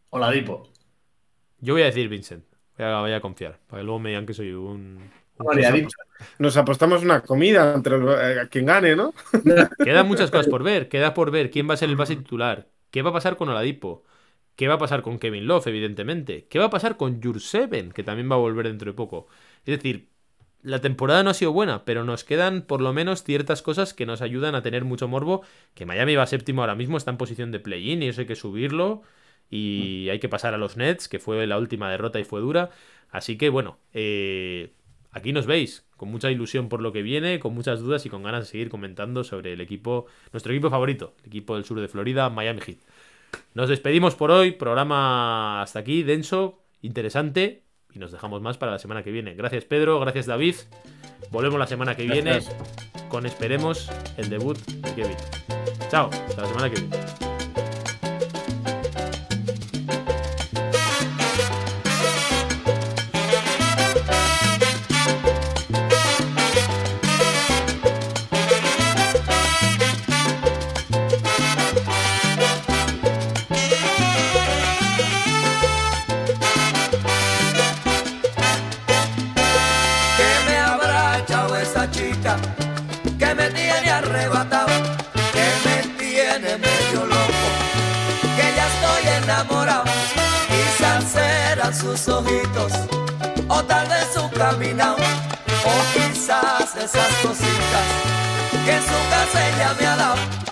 Hola, Dipo. Yo voy a decir Vincent. Voy a, confiar. Para que luego me digan que soy un. Nos apostamos una comida entre eh, quien gane, ¿no? Quedan muchas cosas por ver. Queda por ver quién va a ser el base titular. ¿Qué va a pasar con Oladipo? ¿Qué va a pasar con Kevin Love, evidentemente? ¿Qué va a pasar con Jurseven, que también va a volver dentro de poco? Es decir, la temporada no ha sido buena, pero nos quedan por lo menos ciertas cosas que nos ayudan a tener mucho morbo. Que Miami va séptimo ahora mismo, está en posición de play-in y eso hay que subirlo. Y hay que pasar a los Nets, que fue la última derrota y fue dura. Así que bueno, eh, aquí nos veis, con mucha ilusión por lo que viene, con muchas dudas y con ganas de seguir comentando sobre el equipo, nuestro equipo favorito, el equipo del sur de Florida, Miami Heat. Nos despedimos por hoy, programa hasta aquí, denso, interesante y nos dejamos más para la semana que viene. Gracias Pedro, gracias David. Volvemos la semana que viene con esperemos el debut de Kevin. Chao, hasta la semana que viene. Sus ojitos, o tal vez su caminado, o quizás esas cositas que en su casa ella me ha dado.